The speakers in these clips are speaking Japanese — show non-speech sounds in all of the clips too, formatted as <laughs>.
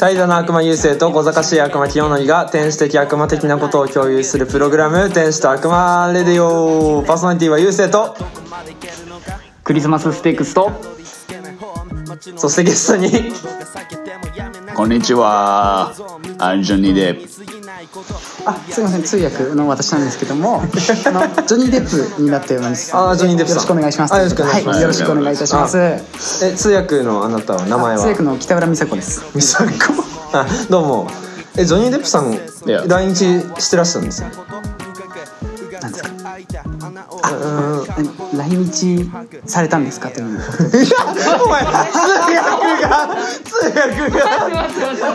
怠惰な悪魔優勢と小賢しい悪魔清則が天使的悪魔的なことを共有するプログラム「天使と悪魔レディオ」パーソナリティは優勢とクリスマスステークスとそしてゲストにこんにちは。アンジョニーデップ。あ、すみません、通訳の私なんですけども、あのジョニーデップになっております。あージョニーデップさん。よろしくお願いします。あよろしくお願いします。はい、よろしくお願いいたします。え通訳のあなたは名前は？通訳の北浦美佐子です。美佐子。あどうも。えジョニー・デップさんや。来日してらっしゃるんですよなんですか？うん。来日されたんですか？という。お前通訳が通訳が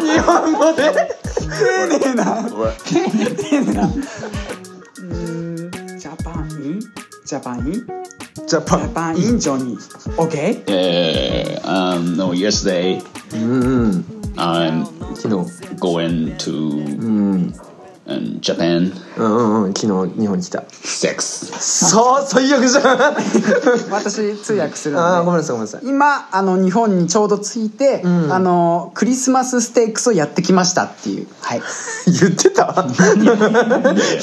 日本語で？丁寧な。丁寧な。うーん、ジャパンイン、ジャパンイン、ジャパンジャパンインジョニー。オッケー。えー、um, no, yesterday うんうん I'm 昨日 going to うん um, Japan. うんうんうん昨日日本に来た。Sex. そう最悪じゃん。私通訳するあーごめんので。なさいごめんなさい。今あの日本にちょうど着いて、ん。あのクリスマスステークスをやってきましたっていう。はい、<laughs> 言ってた？<laughs>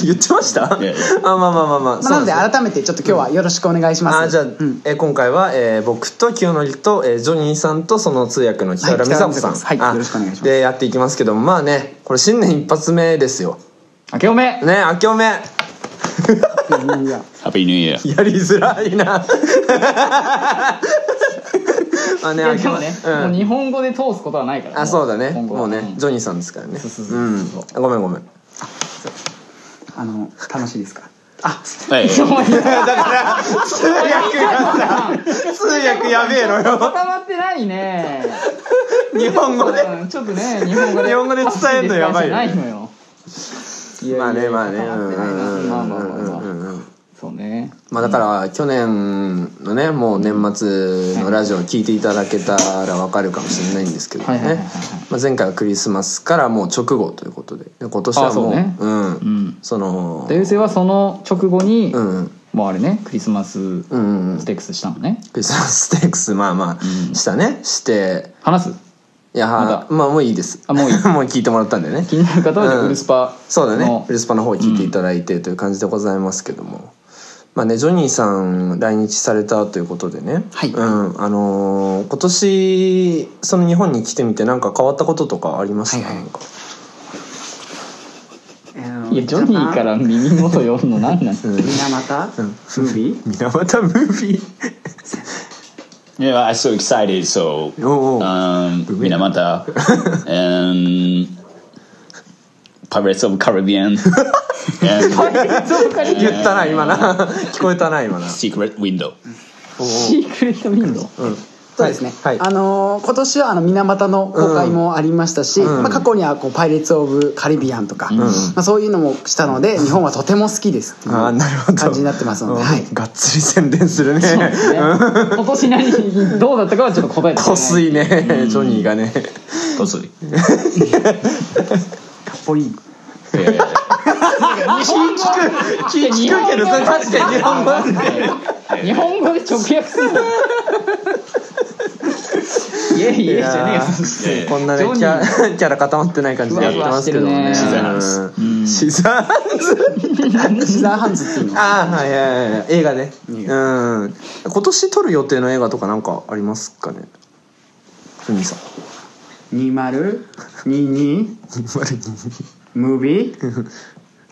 言ってました？あいや。いやまあまあまあまあまあ、なので改めてちょっと今日はよろしくお願いします、あじゃあ、うん。えー今回は、えー僕と清則と、えージョニーさんとその通訳の北浦はい美佐子さん、北浦美佐子です。はいあよろしくお願いします。でやっていきますけどもまあねこれ新年一発目ですよ明けおめ。ね明けおめ。いや Happy New Year. やりづらいな。<laughs> まあねでもね、うん。もう日本語で通すことはないからあそうだね。今後はもうねジョニーさんですからね。そうそうそううそう。ん。ごめんごめん。あの楽しいですか？あ <laughs> Hey, だから通訳がさ <laughs> 通訳やべえのよ。固まってないね。日本語で。うんちょっとね日本語で。日本語で伝えるのやばいよないのよまあねまあね。固まあまあまあまあ。そうね。まあだから去年のねもう年末のラジオを聞いていただけたらわかるかもしれないんですけどね。前回はクリスマスからもう直後ということで。で今年はもううね。うん。うん。そので優勢はその直後に、もうあれねクリスマスステークスしたのね。クリスマスステークスまあまあしたね。して。話す？いやはまあもういいです。あもういい。<laughs> もう聞いてもらったんでね。気になる方はじゃあうんウルスパそうだね。のフルスパの方聞いていただいてという感じでございますけども、まあねジョニーさん来日されたということでね、はい。うん。あのー今年その日本に来てみてなんか変わったこととかありました、はいはい。なんか。いやジョニーから耳元読むの何なん？水俣？ムービー？水俣ムービー？yeah, I'm so excited. So, おうおう um, Minamata <laughs> <laughs> and Pirates of Caribbean and 言ったな今な聞こえたな今な Secret <laughs> Window. シークレットウィンドウうん そうですね、はい、あのー今年はあの水俣の公開もありましたし、うん。まあ、過去にはこう「パイレーツ・オブ・カリビアン」とか、まあ、そういうのもしたので日本はとても好きですっていうあーなるほど。感じになってますので、うん。はい、がっつり宣伝するね。ね。今年何どうだったかはちょっと答えてくれない。こすいねジョニーがね。Possibly. かっこいい。Yeah. 聞く聞くけど確かに日本語日本語で直訳するの？いやいやじゃねえよそしてこんなねキャキャラ固まってない感じでやってますけど。ねふわふわしてるね。うんシザーハンズ。シザーハンズっていうの？ああはいはいはい。映画ね。映うん。今年撮る予定の映画とかなんかありますかね？ふみさん。2022ムービー？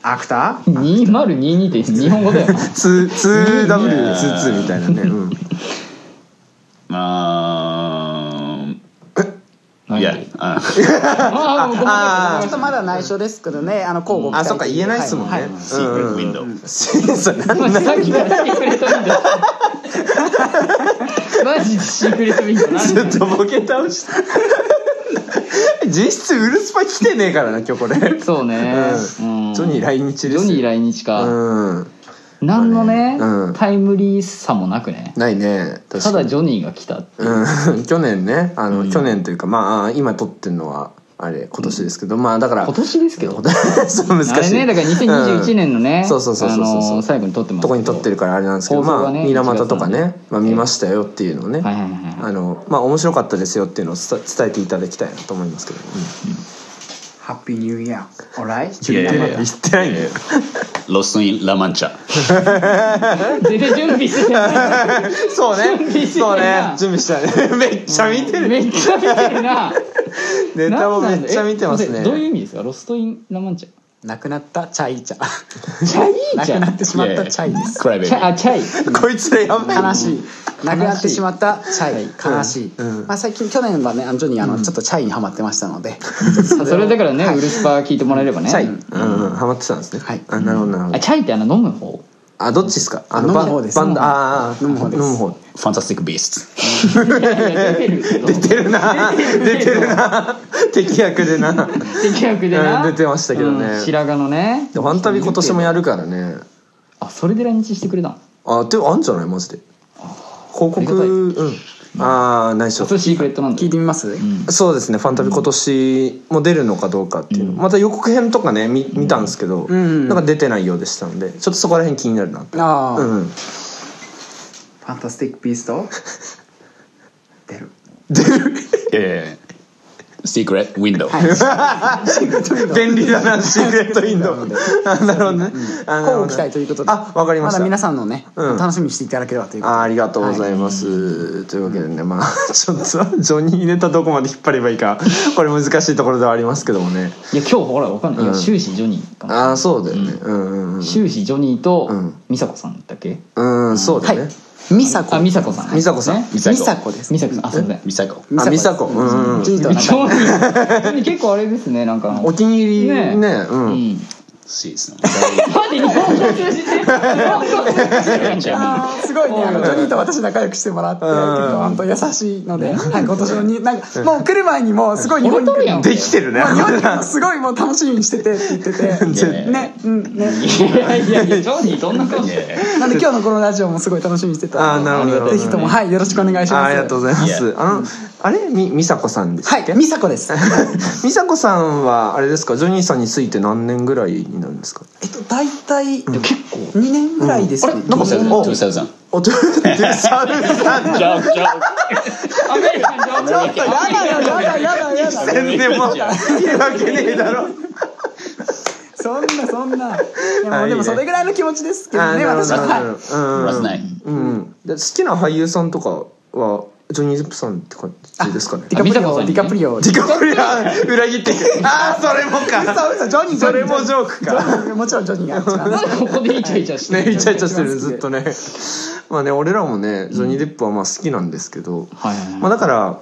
アクター？2022って日本語だよ。な 2W22 みたいなね。うん。<laughs> Um, 何 yeah. Uh, ああちょっとまだ内緒ですけどねあの交互期待あそっか言えないっすもんね。シークレットウィンドウマジでシークレットウィンドウずっとボケ倒して実質ウルスパ来てねえからな今日これ。そうね、ジョニー来日ですよ。ジョニー来日か、うん何のね、うん。タイムリーさもなくね。ないね。確かに。ただジョニーが来たっう。うん。<laughs> 去年ね。あの、去年というかまあ今撮ってるのはあれ今年ですけどまあだから今年ですけど。<laughs> そう難しい。あれねだから2021年のね、うんそうそうそうそうそう。あのー最後に撮ってますとこに撮ってるからあれなんですけど、まあ放送がね水俣とか1月なんね、まあ、見ましたよっていうのをね、はいはいはいはい。あのまあ面白かったですよっていうのを伝伝えていただきたいなと思いますけど、ハッピーニューイヤーやいや言ってないんだよ。ロストインラマンチャ全然準備してないそうね。準備してそうね。準備したね。<laughs> めっちゃ見てる、めっちゃ見てるな。<laughs> ネタもめっちゃ見てますね。どういう意味ですか？ロストインラマンチャなくなったチャイチャ。チャイなチャ？くなってしまったチャイです。クライベチャあチャイ。こいつらやばい。悲しい。なくなってしまったチャイ悲しい、うん。まあ、最近去年はねあのジョニーあの、ちょっとチャイにハマってましたので。それだからね、はい。ウルスパー聞いてもらえればね。チャイ、うん。うん、ハマってたんですね、はい。あなるほどなるほど。あチャイってあの飲む方？あどっちですか？あ飲む方です。バンドああ飲む方です。飲む方。ファンタスティック・ビースト出てるけど出てるな。出てるな。敵役でな。敵役でな、<laughs> うん出てましたけどね。うん。白髪のね。でファンタビ今年もやるからね。あそれで来日してくれたの？あでもあんじゃない？マジで。広告うんああ内緒それシークレットなんだ。聞いてみます、そうですねファンタビ今年も出るのかどうかっていうの、また予告編とかね見見たんですけど、んなんか出てないようでしたのでちょっとそこら辺気になるなってああ、うんファンタスティック・ビースト？<laughs> 出る。ええシークレット・ウィンドウ便利だなシークレットインド。あなるほどね。あなるほど交互期待ということで。あわかりました。だ皆さんのね、うん。楽しみにしていただければということで。あありがとうございます、というわけでねまあ <laughs> ちょっとジョニーネタどこまで引っ張ればいいか <laughs> これ難しいところではありますけどもね。いや今日ほらわかんない、終始ジョニーかな。ああそうだよね。うん。うんうん終始ジョニーとうん。美佐子さんだっけ？うんそうだはい。ね、美佐子あ美佐子さん。美佐子さん。美佐子です。美佐子さん。あそうだよ。ミサコ。あ美佐子うん。<laughs> 結構あれですねなんかお気に入りね。ね。うん、うんシーズン。なんで日本語通じて日本語通じてあーすごいね。あのジョニーと私仲良くしてもらって本当優しいので、はい、今年のになんかもう来る前にもうすごい日本に。来るの？できてるね。日本にすごいもう楽しみにしててって言ってて。<laughs> ね。うんね。いやいやいやジョニーどんな顔してなんで今日のこのラジオもすごい楽しみにしてた。あーなるほどぜひともはいよろしくお願いします。あありがとうございます。あの、あれ？み、美佐子さんです。はい美佐子です。美佐子さんは、あれですか、ジョニーさんについて何年ぐらいに？なるんですか？えっと大体結構2年ぐらいですね、なんかお2000お、ちょっと、サルさん。ジョークジョークアメリカンジョークやだよやだやだやだ千年もいるわけねえだろ。そんなそんないやもでもそれぐらいの気持ちですけどね私はうん。うん。で好きな俳優さんとかは、ジョニー・デップさんって感じですかね？ディカプリオ。ディカプリオ。ディカプリオ。裏切って。ああ、それもか。嘘嘘ジョニーそれもジョークか。もちろんジョニーが。なんでここでイチャイチャしてね、るイチャイチャしてるずっとね。まあね、俺らもね、ジョニー・デップはまあ好きなんですけど、まあだから、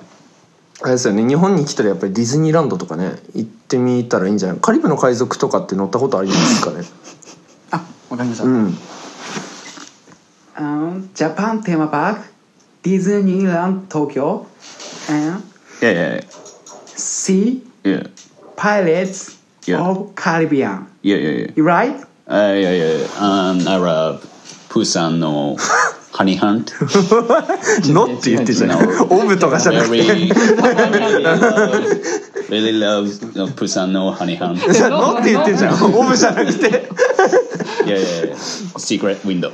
あれですよね、日本に来たらやっぱりディズニーランドとかね、行ってみたらいいんじゃない？カリブの海賊とかって乗ったことありますかね？<laughs> あわかりました、うん。ジャパンテーマパーク？ディズニーランド東京 and Yeah, yeah, See yeah, Pirates Yeah. of Caribbean yeah, yeah, yeah. You right? Uh, yeah, yeah. Um, I love プーさんのハニーハント。のって言ってじゃん。オブとかじゃなくて。<laughs> Really love プーさんのハニーハント。じゃって言ってんじゃん。<laughs> オブじゃなくて。Yeah, yeah, yeah. Secret window.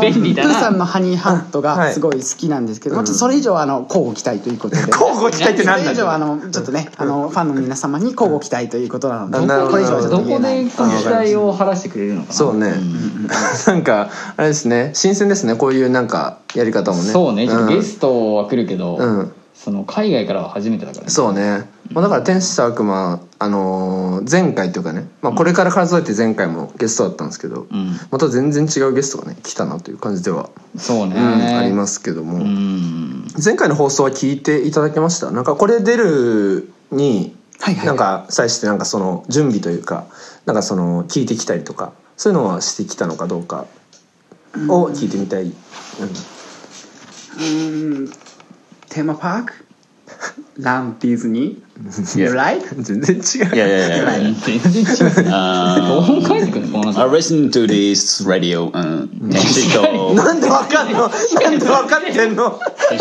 便利だなプーさんのハニーハントはいがすごい好きなんですけど、もうちょっとそれ以上あの交互期待ということで交互期待って何それ以上あだのちょっとねあのファンの皆様に交互期待ということなので、どこれ以上はちょっどこと言えないで期待を晴らしてくれるのかなそうね。なんか、あれですね、新鮮ですね、こういうなんか、やり方もね。そうね。ちょっとゲト。ストは来るけど、うん。その海外からは初めてだからね。そうね。まあだから、天使と悪魔、あのー前回というかね、まあこれから数えて前回もゲストだったんですけど、うん。また全然違うゲストがね、来たなという感じでは、そうね、うんありますけども。うん。前回の放送は聞いていただけました？なんかこれ出るに、なんか際してなんかその準備というかなんかその聞いてきたりとかそういうのはしてきたのかどうかを聞いてみたい、うん。うーんテーマパーク？<laughs> ランディズニー Yeah. right 全然違う。いやいやいやいや。全然違うどう書いてくるのこの I listen to this radio うん天使となんでわかんの？なんでわかってんの？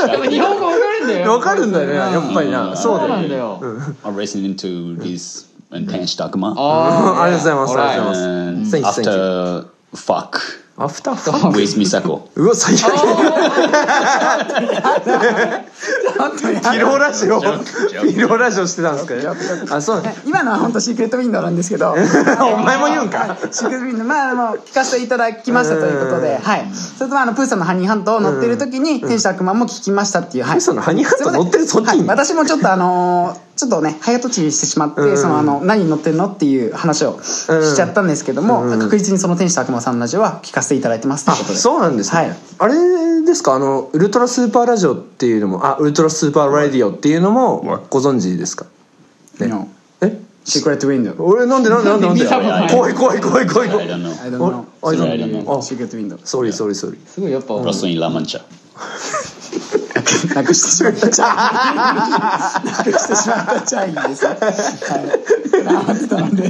でも日本語わかるんだよ。わかるんだよね。やっぱりな。そうだよね。なんだよ。I'm listening to this うん天使と悪魔あありがとうございます。ありがとうございます。And Thank you, thank you. after fuck アフターファ with Misako. <laughs> うわ最悪。ピローラジオ。ピローラジオしてたんですかあそう。今のは本当シークレットウィンドウなんですけど。<laughs> お前も言うんか。シークレットウィンドウまあでも聞かせていただきましたということではい。それとまああのプーさんのハニーハントを乗ってる時に天使と悪魔も聞きましたっていうはい。プーさんのハニーハント乗ってるそっちに。はい。私もちょっとあのーちょっとね早とちりしてしまってそのあの何に乗ってるのっていう話をしちゃったんですけども確実にその天使と悪魔さんのラジオは聞かせていただいてます。といあうことで。そうなんですね、はい。あれですか？あのウルトラスーパーラジオっていうのもあウルトラスーパーラディオっていうのもご存知ですか？ね。え？シークレットウィンドウ。俺なんでなんでなんで？なんで <laughs> 怖い怖い怖い怖い怖 I い don't know. I don't know. あ I don't know シークレットウィンドウ。ソーリーソーリーソーリーすごいやっぱ。Lost in La Mancha なくしてしまったチャイなくしてしまったチャイです。はい。てたので。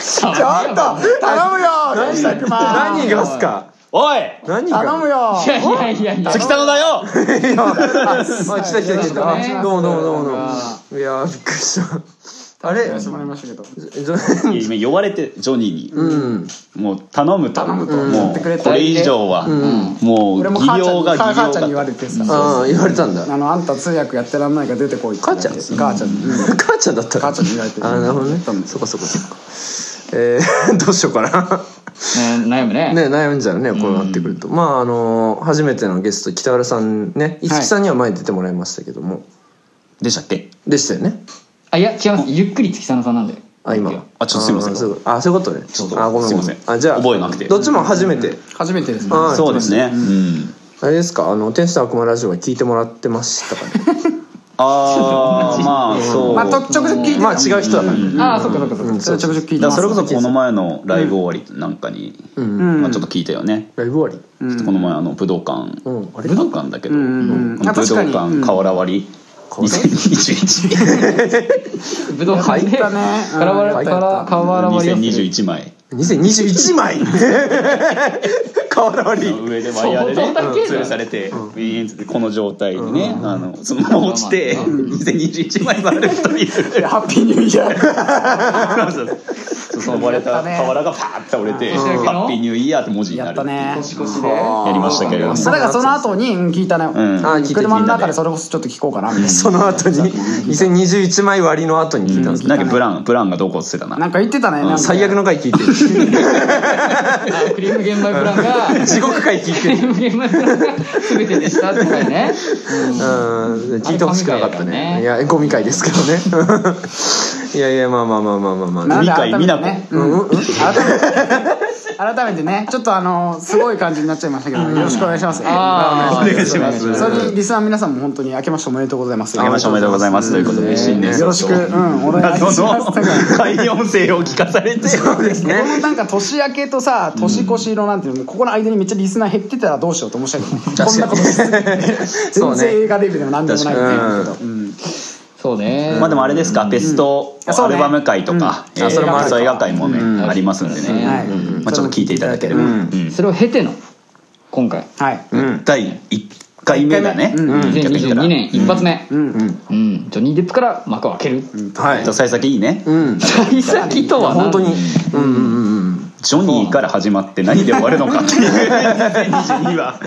ちょっと頼むよ、天使悪魔。何がっすか？おい何が？頼むよい。やいやいやいや関田のだよあ来た来た来たどうもどうもどうもどうもいやーびっくりしたあれ？やらせてもらいましたけど。今呼ばれてジョニーに。うん。もう頼むと。頼むと。も言ってくれたうこれ以上はもう俺も技母ちゃんに量が技母ちゃんに言量がわれてさ。ああ言われたんだ。あのあんた通訳やってらんないから出てこいって。母ちゃん？母ちゃん。<laughs> 母ちゃんだった母ちゃんに言われてあなるほどね。そっかそっかそっか。えー、<laughs> どうしようかな。ね悩むね。ね悩んじゃうねこうなってくると。まああの初めてのゲスト北原さんね五木さんには前に出てもらいましたけども、でしたっけ？でしたよねあいや違います。ゆっくり月佐野さんなんで。あ今。あちょっとすいません。あそうあそういうことね。ちょっとあごめんすいません。あじゃあ。覚えなくて。どっちも初めて、初めてですね。あそうですね。うん。あれですか？あの天使と悪魔ラジオは聞いてもらってましたかね？ああまあそう。まあとちょくちょく聞いて。た。まあ違う人だから、ああそっかそっかそっか。それちょくちょく聞いてそれこそこの前のライブ終わりなんかに、うん。まあ、ちょっと聞いたよね、ライブ終わり？ちょっとこの前あの武道館、武道館だけど、武道館瓦割り2021武道館で入ったね。うん。からわら入ったから瓦割りをする2021枚2021枚。<laughs> 瓦割り。上でワイヤーでね吊るされて、ウィーンってこの状態でね、あのそのまま落ちて、2021枚割れるというハッピーニューイヤー。そうそうその割れた瓦がパーッて折れて「ん。ハッピーニューイヤー」って文字になるやったね。年越しで。やりましたけれどもそれがその後にうん。聞いたね、ん車の中でそれこそちょっと聞こうかなみたいな。その後に。2021枚割りの後に聞いたんですか、なんかプランプランがどこっつってたな。なんか言ってたね最悪の回聞いてるあクリーム玄米プランが地獄回聞いて。クリーるム玄米プランが全てでしたって回ね。うん。聞いてほしくなかったね。いやゴミ回ですけどね。<laughs> いやいやまあまあまあまあまあまあ。なんで理解改めてね。美うん。改めて改めてねちょっとあのすごい感じになっちゃいましたけどよろしくお願いします。あー。お願いします。それにリスナーの皆さんも本当に明けましておめでとうございます。あけましておめでとうございます。ということで新年よろしくうんお願いします。謎の会音声を聞かされて。そうですこのなんか年明けとさ年越しのなんていうのここの間にめっちゃリスナー減ってたらどうしようと思ってたけどねこんなこと <laughs> 全然映画レビューでもなんでもないっていうけどうんそうね。まあでもあれですか、ベストアルバム会とか、えーあそれも映画会もね、ありますんでね、はい。まあ、ちょっと聞いていただければ、それを経ての今回。はい。うん。第1回目だね、うん。うん。逆に言ったら。2022年一発目。うん。うん。ジョニー・デップから幕を開けるはい幸先いいね、うん。幸先とは何？本当に。うん。うんうんうんジョニーから始まって何で終わるのかっていう。<laughs> 2022は。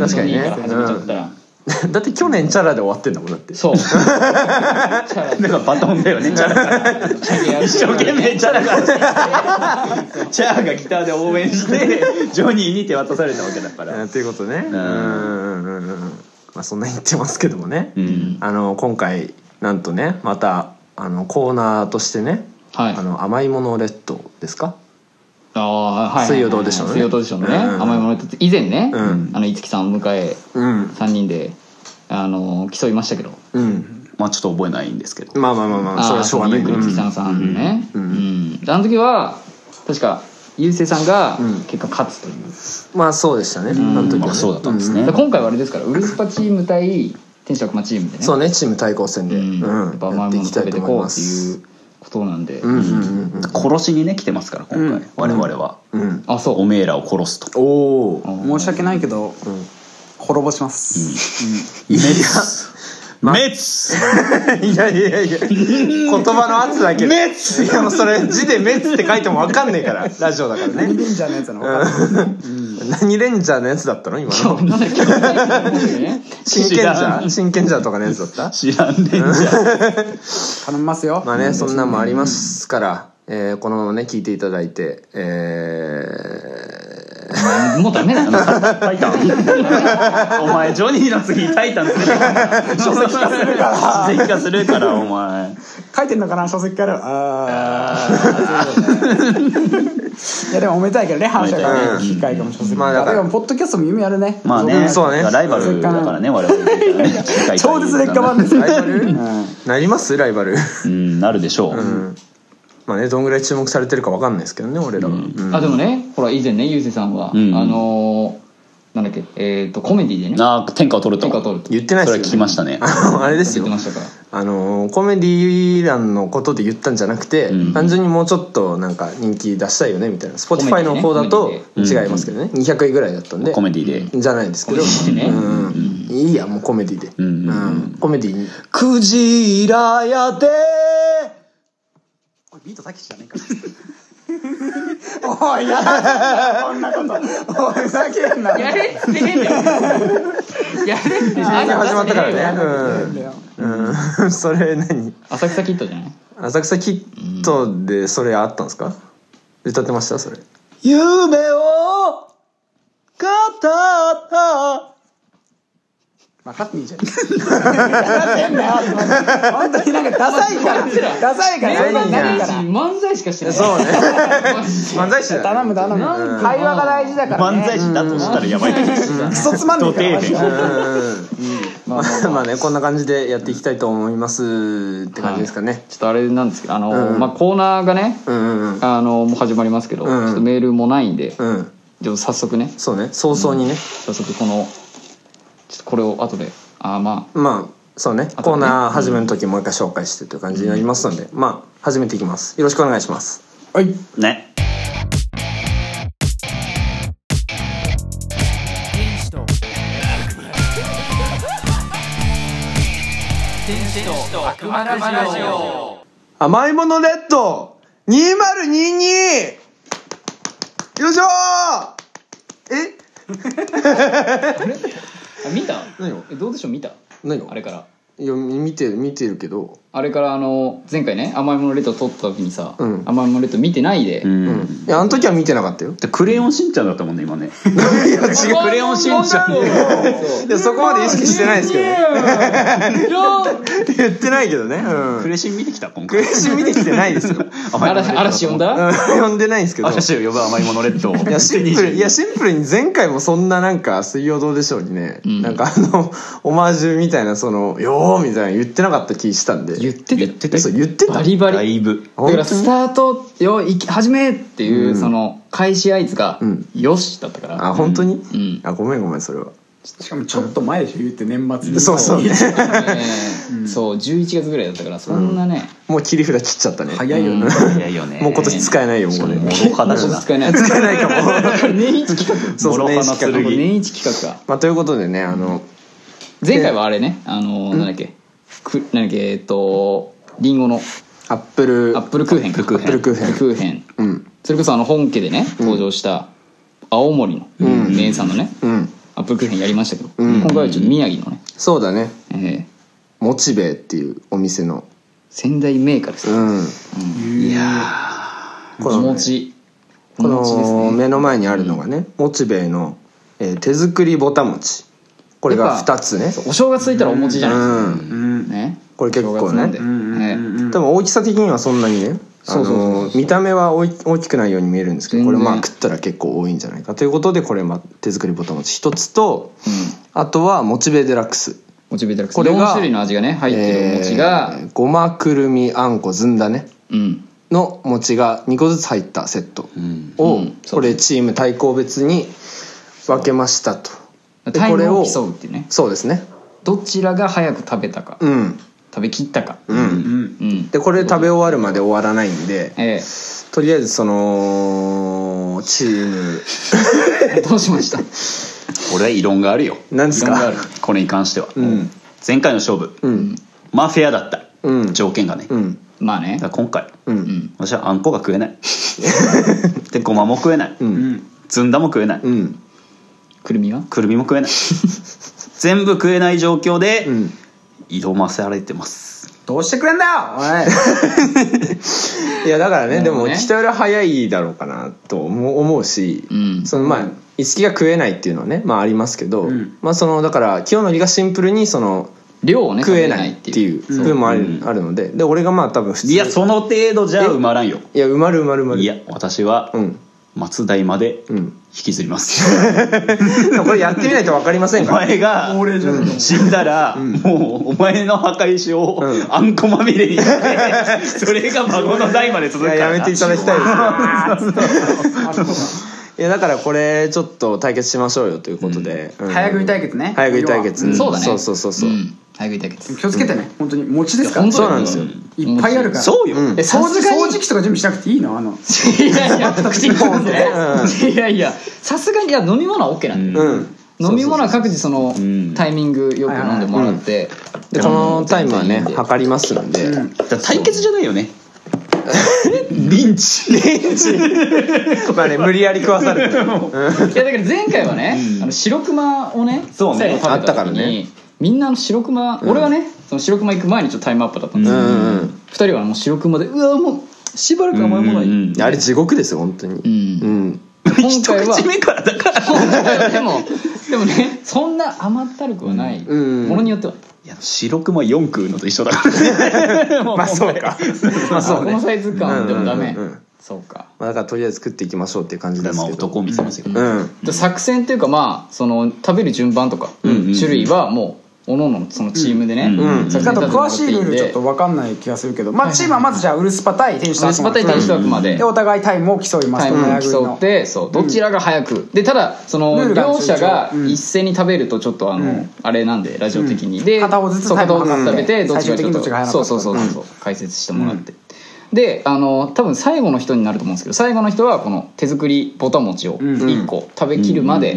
確かにね。始めちゃったら <laughs> だって去年チャラで終わってんだもんだって。そう。チ <laughs> ャなんかバトンだよね。チャラ。がラ。一生懸命チャラ。がチャラがギターで応援してジョニーに手渡されたわけだから。ということね。うん。んうんうんうん。まあそんな言ってますけどもね。うん。あの今回なんとねまたあのコーナーとしてね。はい。あの甘いものレッドですか？ああはい水曜どうでしょうね。水曜どうでしょうね。うん。甘いものって以前ねうん。あの五木さんを迎えうん。3人であの競いましたけど。うん。まあちょっと覚えないんですけど。まあまあまあまあそれはしょうがない。ゆっくり月さんさんね。ううん。あの時は確かゆうせいさんがうん。結果勝つという、まあそうでしたね。あの時はそうだったんですね。で今回はあれですからウルスパチーム対天使悪魔チームでね。そうねチーム対抗戦で、やっぱ甘いもの食べていこうっていうことなんで、うんうんうん殺しにね来てますから今回、我々は、うん。うん。あそう。おめえらを殺すと。おお申し訳ないけど、滅ぼします、滅滅 <laughs> いやいやいや言葉の圧だけで。いやもうそれ字で「滅」って書いても分かんねえから。ラジオだからね。レンジャーのやつなの分かる <laughs> 何レンジャーのやつだったの？今の。なんだっけね。真剣ジ知らん。ャー真剣ジャーとかのやつだった？知らんでんじゃん頼みますよ、まあねそんなんもありますから、えーこのままね聞いていただいてえ <laughs> もうダメだな。タイタン。お前ジョニーの次にタイタン書籍化するから書籍化するからお前書いてんのかな書籍から。ああいやでもおめでたいけどね反射機会かも書籍化、まあだから。でもポッドキャストも夢あるね。まあね。うんそうね。ライバルだからね我々ね。<laughs> 超絶劣化版ですよ。ライバルうん。なります？ライバル。うんなるでしょう、うんまあねどんぐらい注目されてるか分かんないですけどね俺らは、うん。あでもねほら以前ねゆうせいさんは、うん。あのーなんだっけえっ、とコメディでね。ああ天下を取ると。天下を取ると。言ってないそれはですよ、聞きましたね。<laughs> あれですよ。言ってましたから。あのーコメディ欄のことで言ったんじゃなくて、うん。単純にもうちょっとなんか人気出したいよねみたいな。Spotify の方だとコメディ違いますけどね、200位ぐらいだったんで。コメディで。じゃないですけど、コメディでね。うん。いいやもうコメディで、うん。うん。コメディに。クジラやでビートたけしじゃねえか。おいやだ。こんなことおいふざけんな。やれってねえんだよやれって始まったからね。うん、うん、それ何？浅草キッドじゃない？浅草キッドでそれあったんですか？歌ってました？それ。夢を語った分かってんじゃん。やめんなよ。本当になんかダサい。から。ダサい。から。漫才しかしてない。そうね漫才師だ頼む頼む。会話が大事だから。漫才師だとしたらやばい。けどクソつまんねえから。まあまあねこんな感じでやってい。きたい。と思い。ますって感じですかね、ちょっとあれなんですけどあの、まあコーナーがねあのもう始まりますけど、ちょっとメールもない。んで、じゃ早速ねそうね早々にね、早速このちょっとこれを後で。あーままあそうね。ね。コーナー始める時もう一回紹介してという感じになりますので、まあ始めていきます。よろしくお願いします。はい。ね。甘いものレッド。2022よいしょー。え？あ <laughs> 見た？何をえどうでしょう？見た？何をあれから。いや見てる見てるけどあれからあの前回ね甘いものレッド撮った時にさ、うん。甘いものレッド見てないで、うん、うんいやあの時は見てなかったよ。でクレヨンしんちゃんだったもんね今ね。いや違う。クレヨンしんちゃんいやそこまで意識してないですけどね。言ってないけどね。うん。クレシン見てきた今クレ回ーシ見てきてないですよ。<laughs> 嵐嵐呼んだ、うん。読んでないんですけど。私を呼ぶ甘いものレッドいやシンプルいやシンプルに前回もそんななんか「水曜どうでしょう」にね、ん。なんかあの <laughs> オマージュみたいなその「よー」みたいな言ってなかった気したんで言ってて言ってた。そう言ってた。バリバリ。だいぶ。だからスタートよいき始めっていう、うん。その開始合図が、うん。よしだったから。あ本当に、ん。あごめんごめんそれは。しかもちょっと前でしょ言って年末に。そうそう。ね。ねそう11月ぐらいだったからそんなね、もう切り札切っちゃったね。早いよね。早いよね。もう今年使えないよもうね。もろはだしな使えな。い使えないかも。<laughs> 年一企画。そうそう。諸刃の年始企画。剣年一企画か。まあということでねあの前回はあれねあのなんだっけ？くなんだっけえっとリンゴのアップルアップルクーヘンか。アップルクーヘンクーヘンうん。それこそあの本家でね登場した青森のん。名産のねうん。アップルクーヘンやりましたけどうん。今回はちょっと宮城のねそうだね。えーモチベっていうお店の。仙台メーカーですうよん。いやこのねお餅おこ餅ですね。の目の前にあるのがね、モチベイの、えー手作りぼた餅。これがやっぱ2つね。お正月といったらお餅じゃないですか。うんね。これ結構ねで。ね多分大きさ的にはそんなにねあそう見た目は大きくないように見えるんですけどこれまあ食ったら結構多いんじゃないかということでこれまあ手作りぼた餅1つとあとはモチベデラックス。モチベータラックス。これが4種類の味がね入ってるお餅が。えーごまくるみあんこずんだね。うん。の餅が2個ずつ入ったセット。ん。をうん。これチーム対抗別に分けましたと。これをムを競うっていうね。そうですねどちらが早く食べたか、うん。食べきったか。うん。うん。でこれ食べ終わるまで終わらないんでえとりあえずそのチーム。え <laughs> どうしました？俺は異論があるよ。なんですか？これに関しては、ん。前回の勝負、うん。まあフェアだった、うん。条件がね、だうん。まあね。今回。ううんん。私はあんこが食えない。<laughs> でごまも食えない、うん。ずんだも食えない、うんくるみはくるみも食えない。<laughs> 全部食えない状況でうん。挑ませられてます。どうしてくれんだよおい。<laughs> いやだからねでなるほどねも人より早いだろうかなと思う思うし、うん。そのまあ五木が食えないっていうのはねまあありますけど、ん。まあそのだから清則がシンプルにその量をね食えないっていう部分もある,、あるのでで俺がまあ多分普通いやその程度じゃ埋まらんよ。いや埋まる埋まる埋まる。いや私はうん松代までうん。引きずります、で <laughs> もこれやってみないと分かりませおんから。前が死んだら、もうお前の墓石をうん。あんこまみれにして <laughs> それが孫の代まで続くからいややめていただきたいですねいやだからこれちょっと対決しましょうよということで、うん。早食い対決ね。早食い対決、そうだね。そうそうそうそう、ん。早食い対決。気をつけてね。本当に餅ですから。そうなんですよ。いっぱいあるから。そうよ、うん。え掃除さすがに掃除機とか準備しなくていいの？あの。いやいや口にポンってねいやいや。さすがにいや飲み物は OK なんだよ。うん。飲み物は各自そのん。タイミングよく飲んでもらって。でこのタイムはね測りますので、対決じゃないよね <laughs> リンチ。リンチ。まあね無理やり食わされて、うんいやだから前回はね、あの白熊をねそうねあったからね。みんなあの白熊、俺はねその白熊行く前にちょっとタイムアップだったんですよ、うんうん二人はもう白熊でうわもうしばらく甘いものに、あれ地獄ですよ本当に。うん。うん。今回は一口目からだから。でもでもねそんな甘ったるくはない、うん。ものによってはいや白熊4食うのと一緒だから <laughs> まあそうか。<laughs> まあそうね。このサイズ感でもダメ、うんうん。うんうんそうか。まあだからとりあえず食っていきましょうっていう感じですけど。まあ男を見せますよ、うん。で作戦っていうかまあその食べる順番とか、んうん種類はもう各々のそのチームでね、うん。作戦あと詳しいルールちょっと分かんない気がするけど。まあチームはまずじゃあウルスパ対天使ウルスパ対天使と悪魔ででお互いタイムを競います。タイムを競ってそう。どちらが早く。でただその両者がうん。一斉に食べるとちょっとあのあれなんでラジオ的に。で片方ずつ食べてどっちがちょっとそうそうそうそう解説してもらって。であの多分最後の人になると思うんですけど最後の人はこの手作りぼた餅を1個食べきるまで。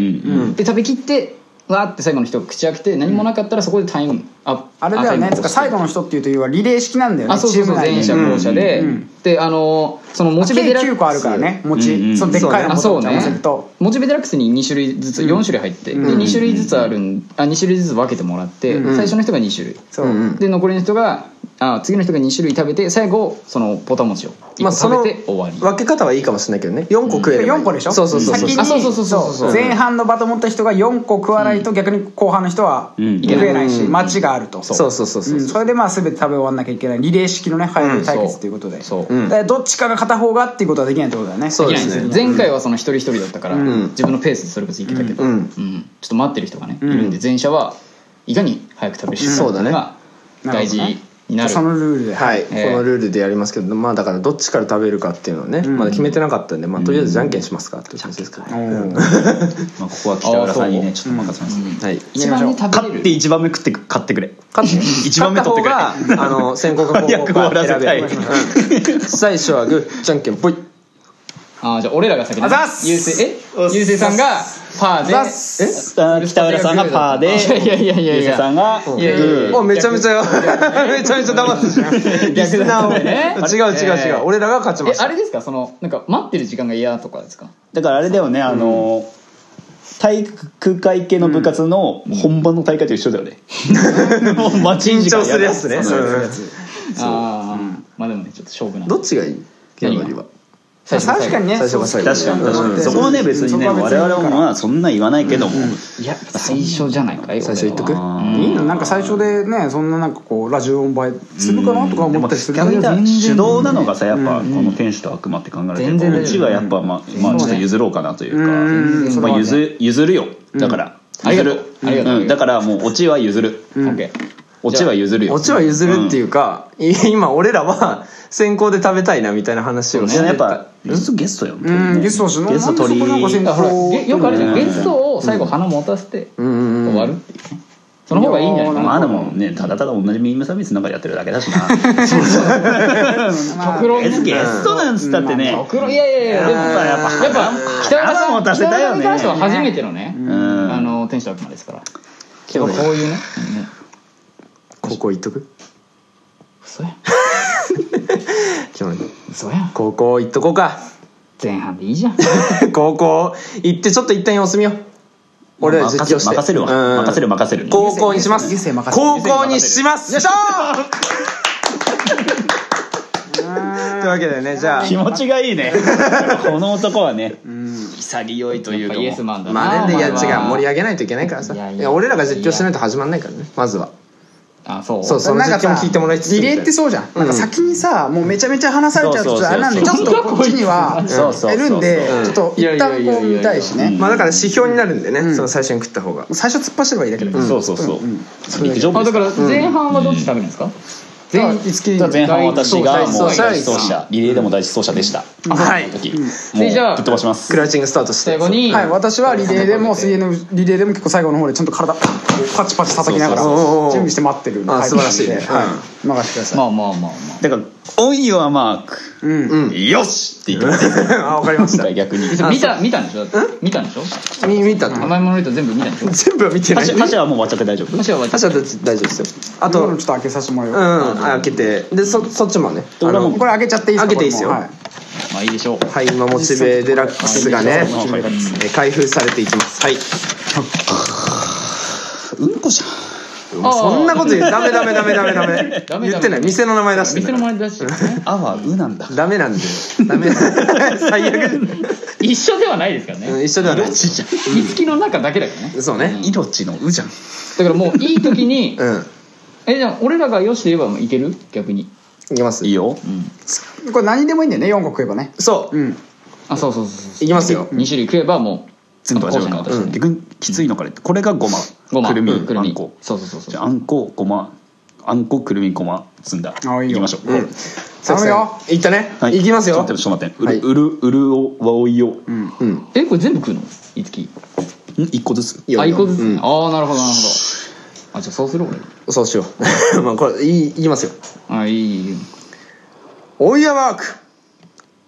で食べきってわーって最後の人が口開けて何もなかったらそこでタイムアップ。あれだよね。最後の人っていうというはリレー式なんだよね。あそうそうそう。者後者で、うんであのそのモチベデ計ラックス。9個あるからねうんうん餅そのでっかいのあそうね。持ってるとモチベデラックスに2種類ずつ4種類入って、で2種類ずつあるんあ2種類ずつ分けてもらって、最初の人が2種類。そう。うんで残りの人があ次の人が2種類食べて最後そのポタ餅を1個まあその食べて終わり、分け方はいいかもしれないけどね。4個食えればいい。4個でしょそうそうそうそう。先にあそうそうそうそうそう前半のバトン持った人が4個食わないと逆に後半の人はん。食えないしうん。待ちがあると。そう。そうそうそうう。ん。それでまあ全て食べ終わんなきゃいけない。リレー式のね早食い対決ということで。そう、うん。でどっちかが片方がっていうことはできないってことだよね。そうですね。前回はその一人一人だったから、ん。自分のペースでそれこそいけたけど、うん。うんちょっと待ってる人がね、いるんで前者はいかに早く食べるかそうだね。が大事そのルールではい、えーこのルールでやりますけどまあだからどっちから食べるかっていうのはね、まだ決めてなかったんで、まあ、とりあえずじゃんけんしますかっていう感じですかね、うん。まあ、ここは北浦さんにねちょっと任せます、はい。一番ね食べれる勝って一番目食って買ってくれ。勝って。一番目取ってくれ勝った方があの先行か後早く終わ攻から選べ <laughs> 最初はグーじゃんけんぽいあーじゃあ俺らが先にあざっす。ゆうせいえ？ゆうせいさんがパーで。え？あ北浦さんがパーで。いやいやいやいやさんがいやいやいやグおめちゃめちゃ <laughs> めちゃめちゃ黙ってる。じゃんリスナーをね。違う違う違う、えー。俺らが勝ちましたえあれですか？そのなんか待ってる時間が嫌とかですか？だからあれだよねあの体育会系の部活の本番の大会と一緒だよね。<laughs> もう待ち時間緊張するやつね。そううんああまあでもねちょっと勝負なんで。どっちがいい？清則は最初確かにね。最初が最後。確かに。確かうんに。そこはね別にね我々もまあそんな言わないけども。いや最初じゃないかい最初言っとく？いいのなんか最初でねそんななんかこうラジオ音映えするかなとか思ったりするけど。逆に全然。主導なのがさやっぱこの天使と悪魔って考える全然。けどうちはやっぱまあまあちょっと譲ろうかなというか。うん。まあ譲譲るよ。だから。ありがとう譲る。ありがとう。うん。だからもうオチは譲る。オッケーオチは譲るよ。オチは譲るっていうか、い今俺らは <laughs> 先行で食べたいなみたいな話をいしてややっぱゲストゲストよ。うんゲスト欲しゲスト取り。よくあるじゃん。うん。ゲストを最後鼻持たせてうんうんうん。終わる。っていうねその方がいいんじゃない？かなまあでもねただただ同じミームサービスの中でやってるだけだしな。<laughs> 極論。ねゲストなんつったってね。極論。いやいやいやでもやっぱやっぱやっぱ北原さん鼻持たせたよね。北原さんに関しては初めてのねうん。あの天使と悪魔ですから。今日ねこういうね。ね高校行っとく？嘘やん。今日ね嘘やん。高校行っとこうか。前半でいいじゃん。<laughs> 高校行ってちょっと一旦様子見よう。俺ら実況して任せるわ。うん。任せる任せる。高校にします。高校にします。よいしょ。ーというわけでねじゃあ。気持ちがいいね。この男はね潔いというかイエスマンだな。まあねでいや違う盛り上げないといけないからさ。いやいやいや。俺らが実況しないと始まんないからねまずはあそう。そうそのなんかさ実況も聞いてもらいつつリレーってそうじゃん。なんか先にさもうめちゃめちゃ話されちゃうとちょっとあれなんでちょっとこっちにはそうそうそう。いるんでうん。ちょっと一旦こう見たいしね。まあだから指標になるんでねその最初に食った方が。最初突っ走ればいいだけだから。そうそうそう。陸上部あだから前半はどっち食べるんですか？前前いつき前半私がもう第一走者リレーでも第一走者でした。はい時。でもうじゃあぶっ飛ばします。クラウチングスタートして。最後にはい私はリレーでも水泳のリレーでも結構最後の方でちゃんと体パチパチ叩きながら準備して待ってるあ素晴らしいはい任せてください。まあまあまあまあ。だから「おいはマーク。うん。よし!」って言って。あわかりました。逆に。見た見たんでしょ？見たんでしょ？み見たの？甘いものと全部見たんでしょ？<laughs> 全部は見てない。箸箸はもう終わっちゃって大丈夫？もしは大丈夫ですよ。ああとちょっと開けさせてもらう。よ開けて。でそそっちもね。これ開けちゃっていいですか？開けていいですよ。まあいいでしょう。はい今モチベデラックスがね開封されていきます。はい。うんこじゃんそんなこと言う。ダメダメダメダメダメ。ダメ言ってない。店の名前出して店のない前で出してるね「あ」は「う」なんだ。ダメなんでダメ。最悪。一緒ではないですからうんね一緒ではない。じゃん。いつきの中だけだよね。そうね。色地の「う」じゃん。だからもういい時に <laughs> うん。えじゃあ俺らがよしで言えばいける？逆に。いきます。いいよ。これ何でもいいんだよね。4個食えばね。そう。うん。あそうそうそうそう。いきますよ。2種類食えばもう全部味わうか後者に渡して逆にきついのからこれがごま。ごま。くるみ。うんくるみ。あんこ。そうそうそうそう。じゃああんこごま。あんこくるみごま。積んだ。あいいきましょう。うん。頼むよ。いったね。はい。いきますよ。ちょっと待ってちょっと待ってうる、はい。うるうるおわおいようん。うん。えこれ全部食うの？いつき？ん？一個ずつ。いいよ。あ一個ずつ？うん。ねああなるほどなるほど。あじゃあそうする俺。そうしよう。<laughs> まあこれいいいきますよ。あいいいい。オイヤマーク。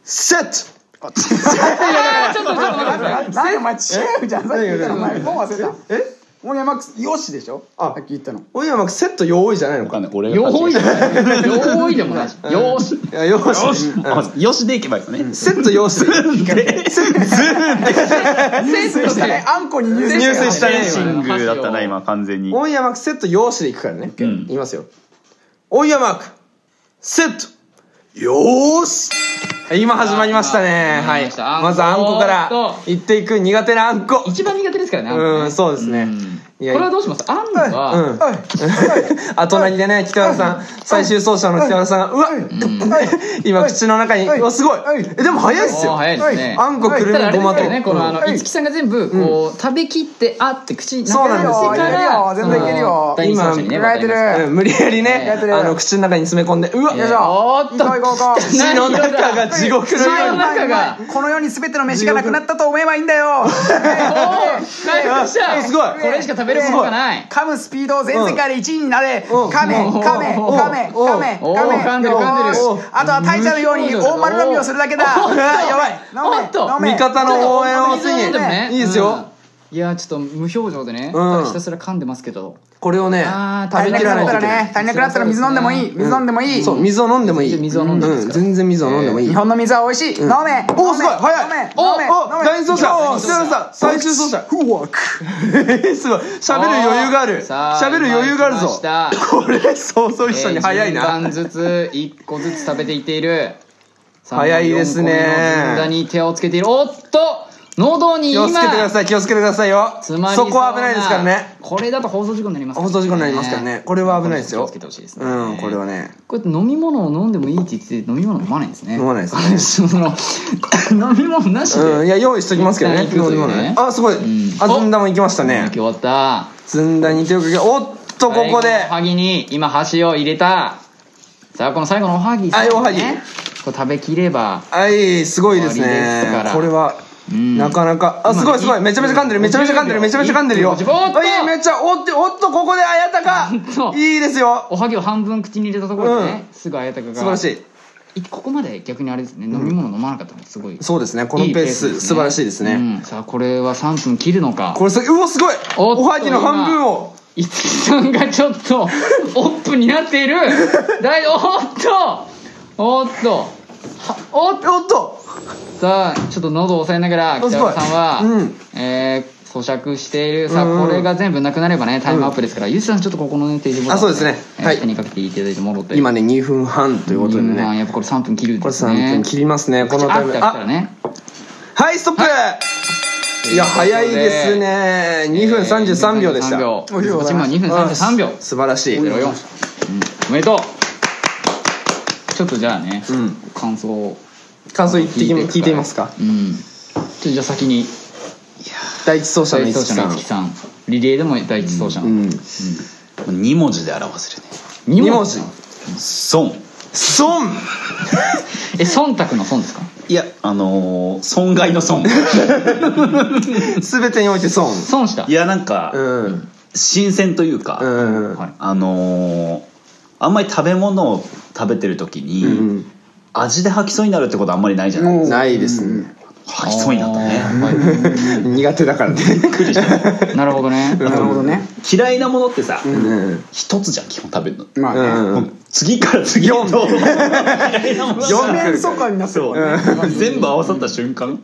セットちょっとちょっと待って。何お前違うじゃん。さっき言ったのお前もう忘れた。え？もう山マックスよしでしょあ。さっき言ったの。オイヤマークセット用意じゃないのかんない俺がよーいでも間違えない。よーいでもないしよーしいやよしよしあよしでいけばいいのねセット用紙で。セットで。あんこに入水入水したねシングだったな今完全に。オイヤマークセット用紙でいくからね、ん。言いますよ。オイヤマークセット。よーし今始まりましたね。はい。始まずあんこからいっていく苦手なあんこ。一番苦手ですからねうんそうですねこれはどうします？あんうん。ははい。あ隣でね北原さん最終走者の北原さん。がうわ今口の中にうわすごい。えでも早いっすよ。早いですね。あんこくるみごまとねこのあのうん五木さんが全部こう食べきってあって口にそうなんです。よ中に入れてから全然いけるよ。今無理やりねあの口の中に詰め込んでうわおーっと。口の中が地獄の口のように。中が。この世に全ての飯がなくなったと思えばいいんだよ。おー回復した。あすごい。これしか食べるものがない。噛むスピード全世界で1位になれ。うん。噛めうん。噛めうん。噛めうん。噛め噛め。噛んでる噛んでる。よーしあとは大茶のように大丸飲みをするだけだ。やばい。飲め飲め。味方の応援を水飲んでもねいいですよ。うん。いやちょっと無表情でね。うん。ひたすら噛んでますけどこれをね食べきらないといけない。足りなくなったら水飲んでもいい。水飲んでもいい。そう水を飲んでもいい。全然水を飲んでもいい全然水を飲んでもいい。日本の水は美味しい。飲め。おーすごい。早い。飲め。お第二走者よーし。北原さん。最終走者フッワーク <laughs> すごい。喋る余裕がある。喋る余裕があるぞ。これ想像以上に早いな。番ずつ一個ずつ食べていっている。早いですね。四個目のずんだに手をつけている。おっと喉に今気をつけてください気をつけてくださいよ。詰まりそこは危ないですからね。これだと放送事故になります放送事故になります。からねこれは危ないですよ。気をつけてほしいですね。うんこれはね。こうやって飲み物を飲んでもいいって言ってて飲み物飲まないんですね。飲まないですね。その <laughs> 飲み物なしで、うんいや用意しときますけどね。一旦行くというね。あすごい。ん。あずんだも行きましたね。今日終わった。ずんだに手をかけおっとここで。最後のおはぎに今箸を入れた。さあこの最後のおはぎはいおはぎ。これ食べきれば。はいすごいです終わりですねから。これはうんなかなか。あすごいすごい。めちゃめちゃ噛んでる。めちゃめちゃ噛んでる。めちゃめちゃ噛んでるよ。おっとはいめっちゃおっとおっとここであやたかいいですよ。おはぎを半分口に入れたところでね、すぐ綾鷹が。素晴らしい。いここまで逆にあれですね飲み物飲まなかったのがすごい、そうですね。このペース素晴らしいですね。うん。さあこれは3分切るのか。これすうわすごい。おはぎの半分を。五木さんがちょっとオップになっている。大おっとおっと。はおっと。おっとさあちょっと喉を押さえながら北おすごい。山さんは、うん。えー咀嚼しているさあうん。うんこれが全部なくなればねタイムアップですから、ゆうさんちょっとここのね定時ボタンをあそうですね。はい。えー手にかけていただいてもろって。今ね2分半ということでうんねやっぱこれ3分切るんこれ3ですね分切りますね。このタイムあね。はいストップ。い。や早いですね。2分33秒でした。2分33秒。おいこっちも2分33秒。素晴らしい。04、うん、おめでとう。ちょっとじゃあね、うん。感想を感想言ってき聞いて聞いますか？うん。じゃあ先に第一走者の第一走者五木さん。の五木さん。リレーでも第一走者。の、うん。2文字で表せるね。二2文字。損。損。<laughs> え忖度の損ですか？いやあのー損害の損。<laughs> 全てにおいて損。損した？いやなんか、うん。新鮮というか、うん。はい。あのーあんまり食べ物を食べてる時に、うん味で吐きそうになるってことあんまりないじゃないですか。ないですね。吐きそうになったね。苦手だからね。いなるほどね。なるほどね。嫌いなものってさうん。一、つじゃん基本食べるの、まあね。次から次へと。嫌いなもの四四面楚歌になってる。そう、全部合わさった瞬間、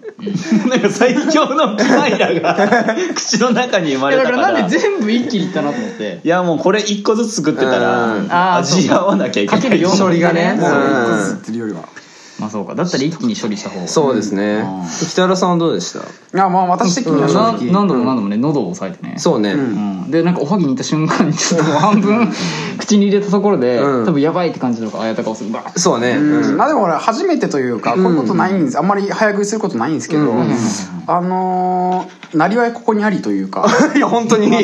なんか最強のキマイラが <laughs> 口の中に生まれたから。からなんで全部一気にいったなと思って。いやもうこれ一個ずつ作ってたうん。ら味合わなきゃいけない。かける四処理がね。もううん。ずってるよりはまあそうか。だったら一気に処理した方が。そうですね。うん。北原さんはどうでした？あまあ私的には正な直何度も何度もね。喉を押さえてね。そうね。うん、でなんかおはぎに行った瞬間にちょっともう半分口に入れたところで、うん。多分やばいって感じとかあやた顔するバーッそうね。うん。まあでも俺初めてというかこういうことないんです。あんまり早食いすることないんですけどうん。あのーなりわいここにありというか。<laughs> いや本当に。あの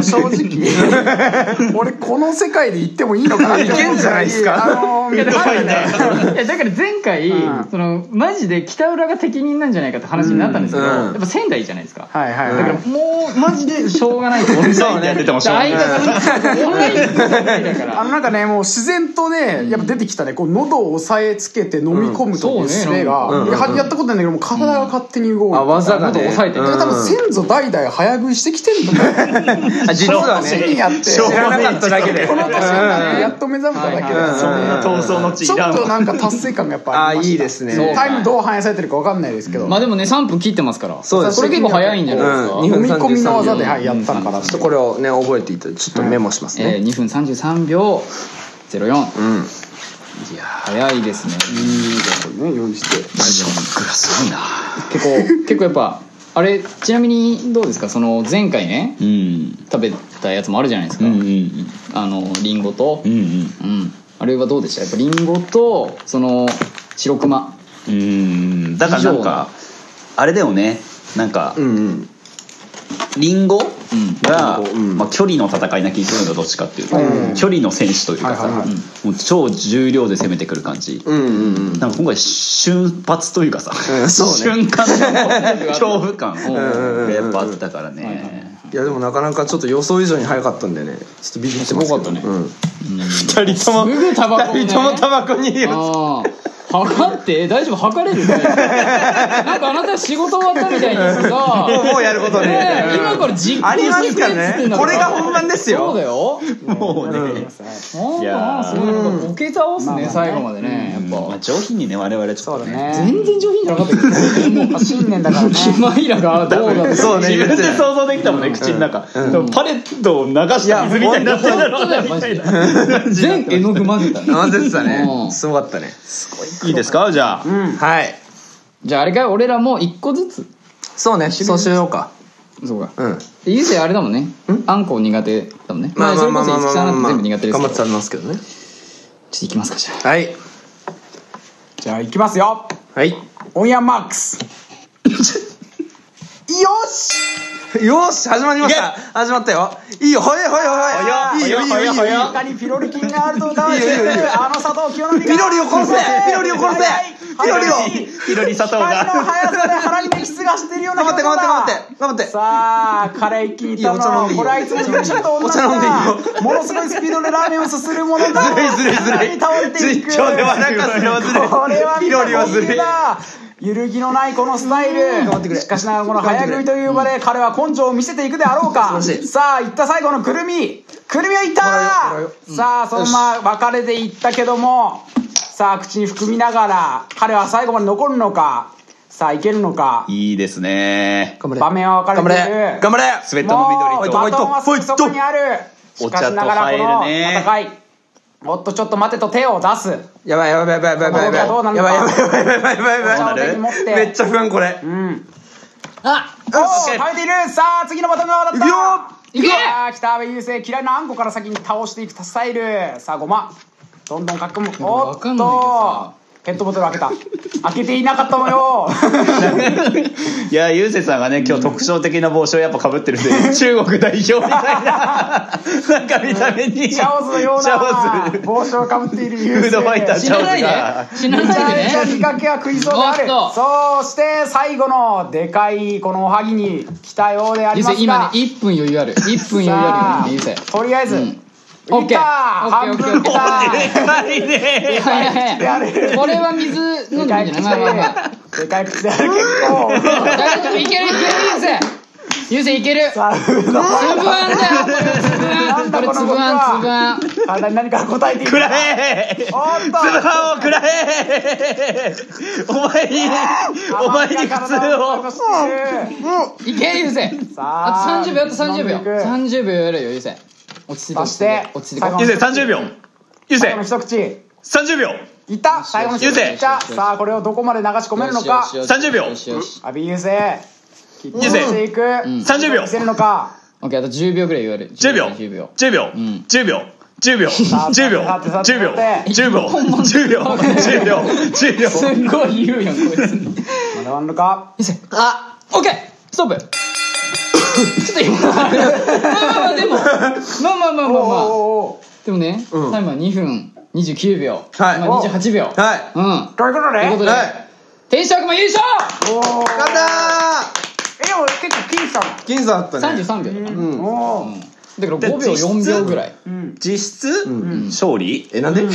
ー正直。<laughs> 俺この世界で行ってもいいのかなって思ういけんじゃないですか。あのーいやだからねね。いやだから前回、うん。そのマジで北浦が適任なんじゃないかって話になったんですけど、うん。やっぱ仙台じゃないですか、はいはいだからはいもうマジでしょうがないと思う。そうね。やっててもしょうがない相方オンラインだから。あのなんかねもう自然とねやっぱ出てきたね。こう喉を押さえつけて飲み込むという術が、うんそうね。いややったことないんだけどもう体が勝手に動く、あ技がね。喉押さえて。うん。だから多分先祖代々早食いしてきてるんだと思うあ実は年にねやって。知らなかっただけでこの年になって。やっと目覚めただけで。はいはいそんな闘争の地ちょっとなんか達成感がやっぱああいいですね。タイムどう反映されてるか分かんないですけど、まあでもね3分切ってますから。そうです。これ結構早いんじゃないですか、うん。飲み込みの技で、うんはい、やったのかなちょっとこれをね覚えていただいてちょっとメモしますえー、ね2分33秒04うん。早いですね。いいですね用意して。グラすごいな。結構。結構やっぱあれちなみにどうですか？その前回ねうん。食べたやつもあるじゃないですか、うんうん。あのリンゴと。うんうん。うん。あれはどうでした？やっぱリンゴとその白熊。うん。だからなんかあれだよね。なんかうんうん。リンゴうん。が、うん。まあ、距離の戦いな気がするのどっちかっていうと、うん。距離の選手というかさ、はいはいはい。もう超重量で攻めてくる感じ、うんうんうん。なんか今回瞬発というかさ、うんね。瞬間の <laughs> 恐怖感うんがやっぱあったからね、いやでもなかなかちょっと予想以上に早かったんでね。ちょっとビビってますけど。すごかったね。うん。二人とも。すぐタバコ。をね二人ともタバコに測って大丈夫測れるね。なんかあなた仕事終わったみたいにさもうもうやることね。ねえ今から実行ありますしてくれっからつってんだね。これが本番ですよ。そうだよ。もうね、なん。いやすごいなんかボケ倒すね。最後までね。やっまあ、上品にね我々ちょっとね。全然上品じゃなかったけど。新年だからね。キマイラがどうだそうね <laughs> 自分で想像できたもんね、口の中、でもパレットを流した水みたいにな。ってるだろうな <laughs> みたいな。全絵の具混ぜたね。<laughs> 混ぜてたね。うん。すごかったね。いいですか？じゃあ、はい。じゃああれか？俺らも一個ずつ。そうね。そうしようか。そうか。うん。でゆうせいあれだもんね。あんこ苦手だもんね。まあまあまあまあそれこそ五木さんなんてまあ全部苦手です頑張って食べますけどねっといきますかじゃあはいじゃあいきますよはいオンヤンマックスいよし！よーし始まりました。始まったよ。いいよ。ほいほいほいほいいいよいいよいいよいいよ。中にピロリ菌があると疑われていいいよいいよいいよ。るあの佐藤清則がピロリを殺せ！ピロリを殺せ！ピロリを！ピロリ佐藤光のが速さで腹にメキシがしてるような頑張って頑張って頑張って頑張って。さあカレー一気にいったいいよお茶飲んでいいよ。のこれはいつもとちょっと同じだ。ものすごいスピードでラーメンをすするものだずるいずるいずるい。に倒れていく。実況で笑かすのはずるいこれはピロリはずるい。だ揺るぎのないこのスタイル。頑張ってくれしかしながらこの早食いという場で彼は根性を見せていくであろうか。さあいった最後のくるみ。くるみはいった。さあそのまま別れていったけども。さあ口に含みながら彼は最後まで残るのか。さあいけるのか。いいですね。頑張れ。場面は分か頑張れている。れ。頑張れ。スウェットの緑と。もうバトンはすぐそこにある。しかしながらこの戦いおっとちょっと待てと手を出す。やばいやばいやばいやばいやばいやばい。やばいやかばいやばいやばいやばいやばい。お茶を手に持って。めっちゃ不安これ。うん。あおお耐えている。さあ次のバトンが渡った。いくよ。いけ。さあ北阿部雄星嫌いなあんこから先に倒していくスタイルさあごま。どんどんかっこむ。おっわかんないけどさ。とペットボトル開けた。開けていなかったのよ。いやゆうせさんがね今日特徴的な帽子をやっぱかぶってるんで <laughs> 中国代表みたいな。<laughs> なんか見た目に。チャオズのような帽子をかぶっているフ雄星ードファイターチャオ死なないで。ズが死なないでめちゃめちゃね見かけは食いそうである。そして最後のでかいこのおはぎに来たようでありゆうせますが今ね1分余裕ある。1分余裕あるよゆうせとりあえず、うんいったオッケー半分。これは水飲んでもいい。んじゃないまあまあまあでかい口で大丈夫いけるいけるゆうせ。ゆうせいける。つぶあんだよ。これつぶあんこれつぶあん。つぶあん体に何か答えていくつぶあんをくらえお前にお前に普通を。いけるゆうせ。さああと30秒あと30秒。飲んでいく30秒やるよゆうせ落ち着いてそして落ち着いて最後ゆうせ30秒ゆうせ最後の一口。30秒いった。最後の一口。ゆうせい。ったさあこれをどこまで流し込めるのか。よしよしよし30秒阿部優勢キック優勢していく。30秒見せるのかオッケーあと10秒ぐらい言われる。10秒10秒10秒ん。10秒10秒さあ10秒さてさて10秒さて10秒10秒10秒10秒すんごい言うやんこいつまだ終わんのかあオッケーストップ <laughs> ちょっと今。まあまあまあでもまあまあまあまあまあでもね、うんタイムは2分29秒、はいまあ、28秒はいうんということでということで、はい天使悪魔優勝おー勝ったーえでも結構僅差だー銀座あったね33秒だから、うんおーだから5秒実質？4秒ぐらい。うん。実質？勝利？えなんで？<laughs>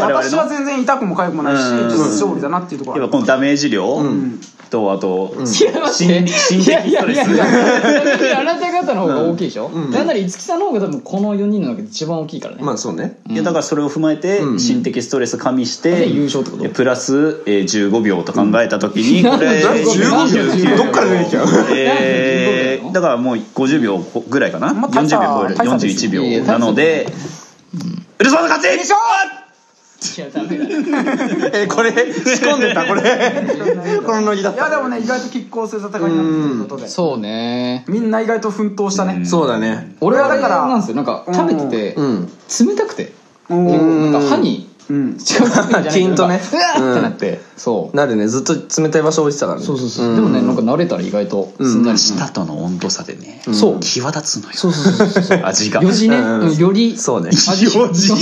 私は全然痛くも痒くもないしうん。実質勝利だなっていうところやっぱこのダメージ量？ん。とあといや待って心理心理いやいやいやいストレや。あなた方の方が大きいでしょ、ん。なんなら五木さんの方が多分この4人の中で一番大きいからね、まあそうね。いやだからそれを踏まえてうん。心的ストレス加味してで優勝ってこと？えプラスえー15秒と考えた時にこれ15秒。どっから出てきたのえーだからもう50秒ぐらいかな？まあ大差40秒超える。大差です。41いやいや秒なのでウルスマの勝ち優勝いやダメだえこれ仕込んでた？これ。<laughs> このノリだった。いやでもね意外と拮抗する戦いになってるということで。そうね。みんな意外と奮闘したね。そうだね。俺はだかららなんですよ。なんか食べててうん。冷たくてお結構ーなんか歯にうん。近づいてんじゃない <laughs> キーンとね。うわーってなってそう。なるね。ずっと冷たい場所置いてたからね。そうそうそう。でもねなんか慣れたら意外と。すん。なりし舌との温度差でね。そう。際立つのよ。そうそうそうそう。<laughs> 味が。よじね。より。そうね。味。よじ。よ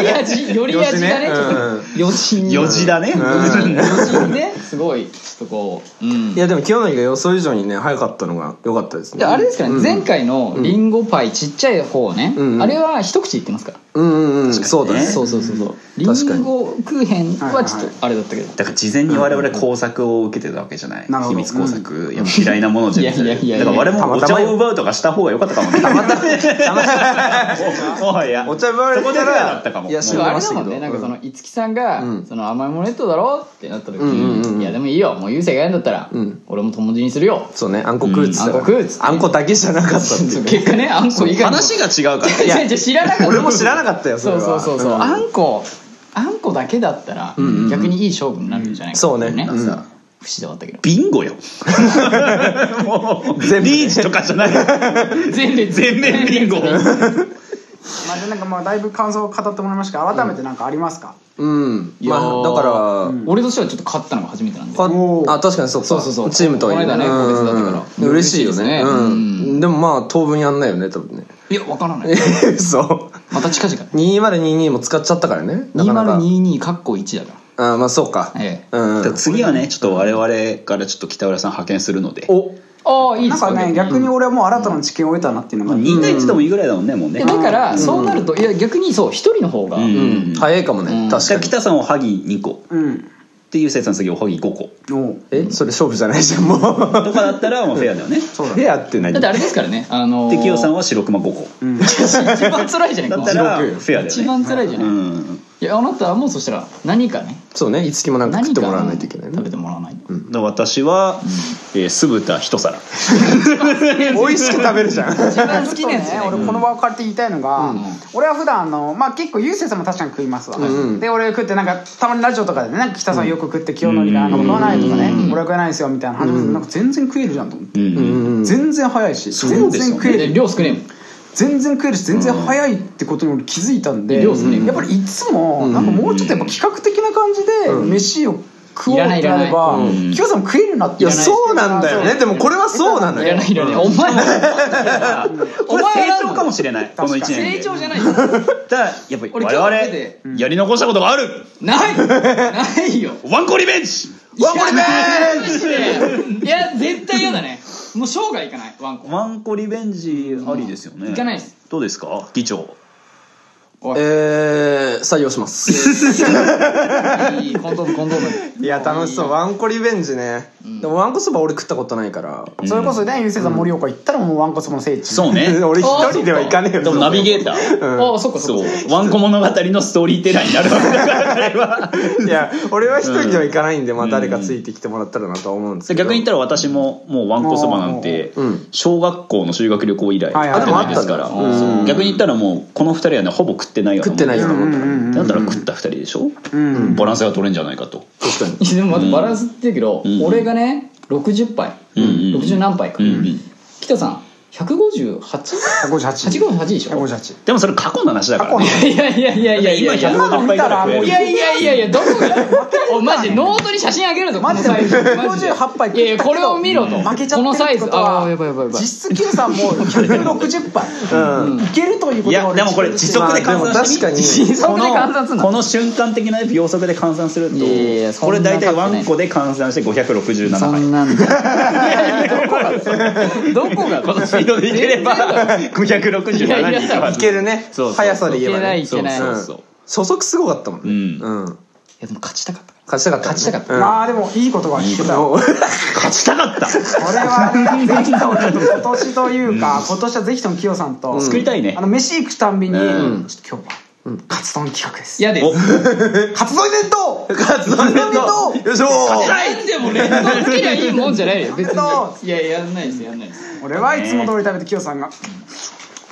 り味。より味がね。よじよじだね。よじよじにね。すごい。ちょっとこううん。いやでも清則が予想以上にね早かったのが良かったですね。であれですかね、うん。前回のリンゴパイちっちゃい方ね、あれは一口いってますから、うんうんうん。そうだね。そうそうそうそう。リ確かに。ンゴクーヘンはちょっとあれだったけど、だから事前に我々工作を受けてたわけじゃない。なるほど。秘密工作。やっぱ嫌いなものじゃないいやいやいやいや。だから我々もおたまたま茶を奪うとかした方が良かったかも。ね <laughs> もはや。お茶奪われたらだったかも。いやあれだもんね。なんかその五木さんが、うん。その甘いものネットだろってなった時に、うんうんうん。いやでもいいよ。もう優勢がやんだったら、うん。俺も友達にするよ。そうね。あんこ食うっつったら。うん。あんこ食うっつって。あんこだけじゃなかった結果ねあんこ以外の。話が違うから。いや <laughs> いや知らなかった。俺も知らなかったよそうは。そうそうそう、ん。あんこあんこだけだったら、逆にいい勝負になるんじゃないかそうね。不ったけど。ビンゴよ。<laughs> もうリーチとかじゃない。全 <laughs> 面全面ビンゴ <laughs> まあでなんかまあだいぶ感想を語ってもらいましたが改めてなんかありますか、うん。いやー。まあだから、俺としてはちょっと勝ったのが初めてなんで。かおー。あ確かにそう。かそうそうそう。チームとはいえこの間ねうん。個別だったから。うん。嬉しいよね。嬉しいですね。うん。うん。でもまあ当分やんないよね多分ね。いやわからない。<laughs> そうまた近々。2022も使っちゃったからね。なかなか。2022カッコ1だかあまあそうか、ええ。うん。じゃあ次はねちょっと我々からちょっと北浦さん派遣するので。お。らああいいですなんかね逆に俺はもう新たな知見を得たなっていうのが、2対1でもいいぐらいだもんねもうね。だからそうなるといや逆にそう一人の方が。うん。うん早いかもね、うん。じゃあ確かに北さんおはぎ2個。うん。っていう説の次おはぎ5個。おう。え？それ勝負じゃないじゃんもう。とかだったらもうフェアだよね。そうだフェアって何？だってあれですからねあのー。で清さんは白熊5個。うん。一番辛いじゃないかだったらフ白くェアだよね。一番辛いじゃうない、んいやあなたはもうそしたら何かね。そうね。いつきもなんか食ってもらわないといけないね。食べてもらわない。と、で私は、えー酢豚一皿。<laughs> 美味しく食べるじゃん。一番好きなやつねね。俺この場を借りて言いたいのが、うん。俺は普段あのまあ結構ゆうせいさんも確かに食いますわ、うん。で俺食ってなんかたまにラジオとかでねなんか北さんよく食って清則がなんか食わないとかね、うん。俺は食えないですよみたいな話なんか全然食えるじゃんと思って、うん。うん全然早いし。全ですよね。で然食える。量少ねえもん全然食えるし全然早いってことに俺気づいたんで、やっぱりいつもなんかもうちょっとやっぱ企画的な感じで飯を食おうってなればうん。清さんも食えるなっていやそうなんだよね。でもこれはそうなのよ。いらないいらない。お前これ成長かもしれない。この1年成で長じゃないただやっぱり俺我々やり残したことがある。ない。ないよ。ワンコリベンジ。ワンコリベンいや絶対嫌だねもう生涯いかないワンコ。ワンコリベンジありですよね。いかないです。どうですか？議長えー、採用します。<laughs> いいコンドームコンドーム。いや楽しそう。ワンコリベンジね、でもワンコそば俺食ったことないから、それこそねゆうせいさん盛岡行ったらもうわんこそばの聖地。そうね。<laughs> 俺一人では行かねえよ。でもナビゲーター。ああそっかそそっか。う。ワンコ物語のストーリーテラーになるわけだから。<laughs> いや俺は一人では行かないんで、まあ誰かついてきてもらったらなとは思うんですけど。逆に言ったら私ももうワンコそばなんてうん。小学校の修学旅行以来はいはい食ってないですから。あでもあったんだ。そう。逆に言ったらもうこの二人はねほぼ食ってないようなもん食ってないようなもんだ。だったら食った二人でしょ？うん。バランスが取れんじゃないかと。確かに。いやでも待ってバランスって言うけど、うん。俺がね60杯、うん。うん60何杯か、うん。うん北さん 158?858 158でしょ？158でもそれ過去の話だからね。いやいやいやいやいやいや今150杯ぐらい食えるいやいやいやいやどこが？おマジ <laughs> ノートに写真あげるぞマジで158杯いやいやこれを見ろと。負けちゃってるこのサイズ。ああやばいやばいやばい。実質 Q さんも160杯うん。いけるということがいやでもこれ時速で換算してみまあ確かに時速で換算すんの。この瞬間的な秒速で換算するといやいやいやそんなこれ大体ワンコで換算して567そ杯んなんだ。いやいやどこがどこがこのスピードでいければ567いやいや人はいけるね。そうそう速さで言えばね。いけないいけない。うんそうそう。初速すごかったもんね。うん。うん。いやでも勝ちたかった。勝ちたかったね。勝ちたかった。うん。まあでもいいことが聞けた。勝ちたかった。俺はね今年というか今年はぜひともキヨさんと作りたいね。あの飯行くたんびにうん。ちょっと今日はカツ丼企画です。嫌です。お。<laughs> カツ丼イベントカツ丼弁当。よいしょ。なんでも連動つけりゃいいもんじゃないよ。<laughs> 別に。いややんないですやんないです。俺はいつも通り食べてキヨさんが。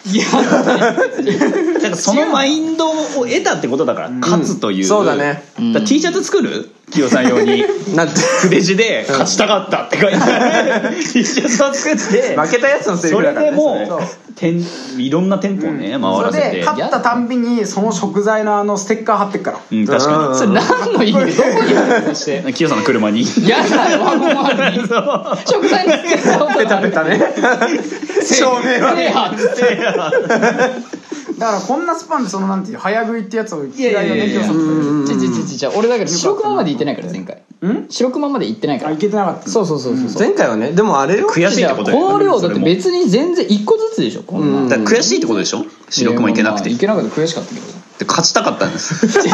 いや <laughs> なんかそのマインドを得たってことだから勝つという。そうだね。だから T シャツ作る？キヨさん用に。なんて。筆字で「勝ちたかった」って書いてある。T シャツを作って負けたやつのセリそれフだからねでもそれ。う。店いろんな店舗をね回それらせて。で勝ったたんびにその食材のあのステッカー貼ってっから。うん確かそれ何の意味？どこにあるのしてにキヨさんの車に。嫌だよワゴン周りに <laughs> 食材につけたことペタペタね。<laughs> 照明は。制覇だからこんなスパンでそのなんていう早食いってやつを嫌いだねキヨさんちちちちち俺だから白熊まで行ってないから前回ん白熊まで行ってないかあらいけてなかったそうそうそうそう前回はねでもあれよ悔しいってことこの量だって別に全然一個ずつでしょこんな悔しいってことでしょ？白熊いけなくて。いけなくて悔しかったけどで勝ちたかったんです。<laughs> 誘導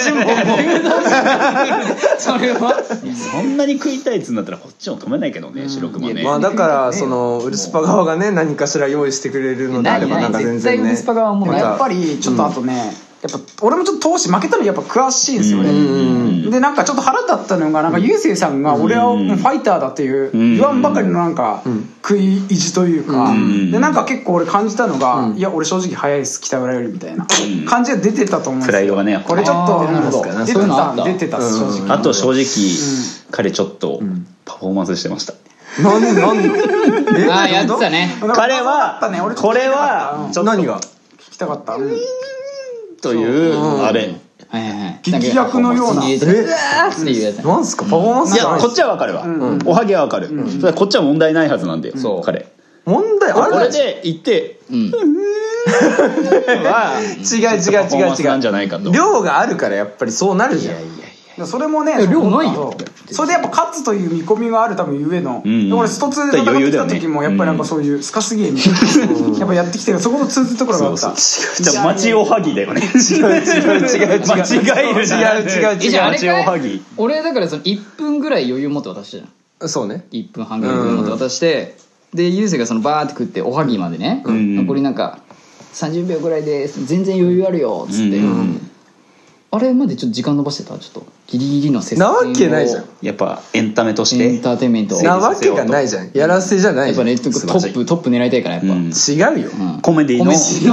尋問も。それは。そんなに食いたいっつうんだったらこっちも止めないけどね白熊ね。まあだからそのウルスパ側がね何かしら用意してくれるのであればなんか全然ね。絶対ウルスパ側はもやっぱりちょっとあとね、やっぱ俺もちょっと投資負けたのやっぱ詳しいんですよ俺、うん。でなんかちょっと腹立ったのがなんかゆうせいさんが俺はもうファイターだっていううん。言わんばかりのなんか食い意地というかん。でなんか結構俺感じたのがいや俺正直早いです北浦よりみたいな感じが出てたと思うんですよ。プライドがねこれちょっと出てたた出てた正直。あと正直彼ちょっとパフォーマンスしてました。なんでなんで？え？ああやってたね。彼はこれはちょっと。何が聞きたかった。うんというあれ。はいは劇薬のような。え？っていうやつ。ねなんすか？パフォーマンスじゃないいやこっちはわかるわ。おはぎはわかる。それはこっちは問題ないはずなんでそう。彼。問題あれこれで言ってうん。<laughs> は違う違う違う違う。じゃないかと。量があるからやっぱりそうなるじゃんそれもねえ量ないよ。それでやっぱ勝つという見込みがある多分ゆえの、俺スト2で戦ってきた時もやっぱりなんかそういうスカすげえみたいなやっぱやってきてる。そこの通ずるところがあった。じゃあ町おはぎだよね。違う違う違う。違う間違えるな違う。違う違う。えじゃああれ町おかはいぎ俺だからその1分ぐらい余裕持って渡したじゃんそうね。1分半ぐらい余裕持って渡してでゆうせいがそのバーって食っておはぎまでねん。残りなんか30秒ぐらいです。全然余裕あるよっつって。うん。あれまでちょっと時間延ばしてた？ちょっとギリギリの接戦をなわけないじゃん。やっぱエンタメとしエンてターテインメント。なわけがないじゃん。やらせじゃないじゃん。違やっぱねトップトップ狙いたいからやっぱ、うん。うよ。うん。コメディの違います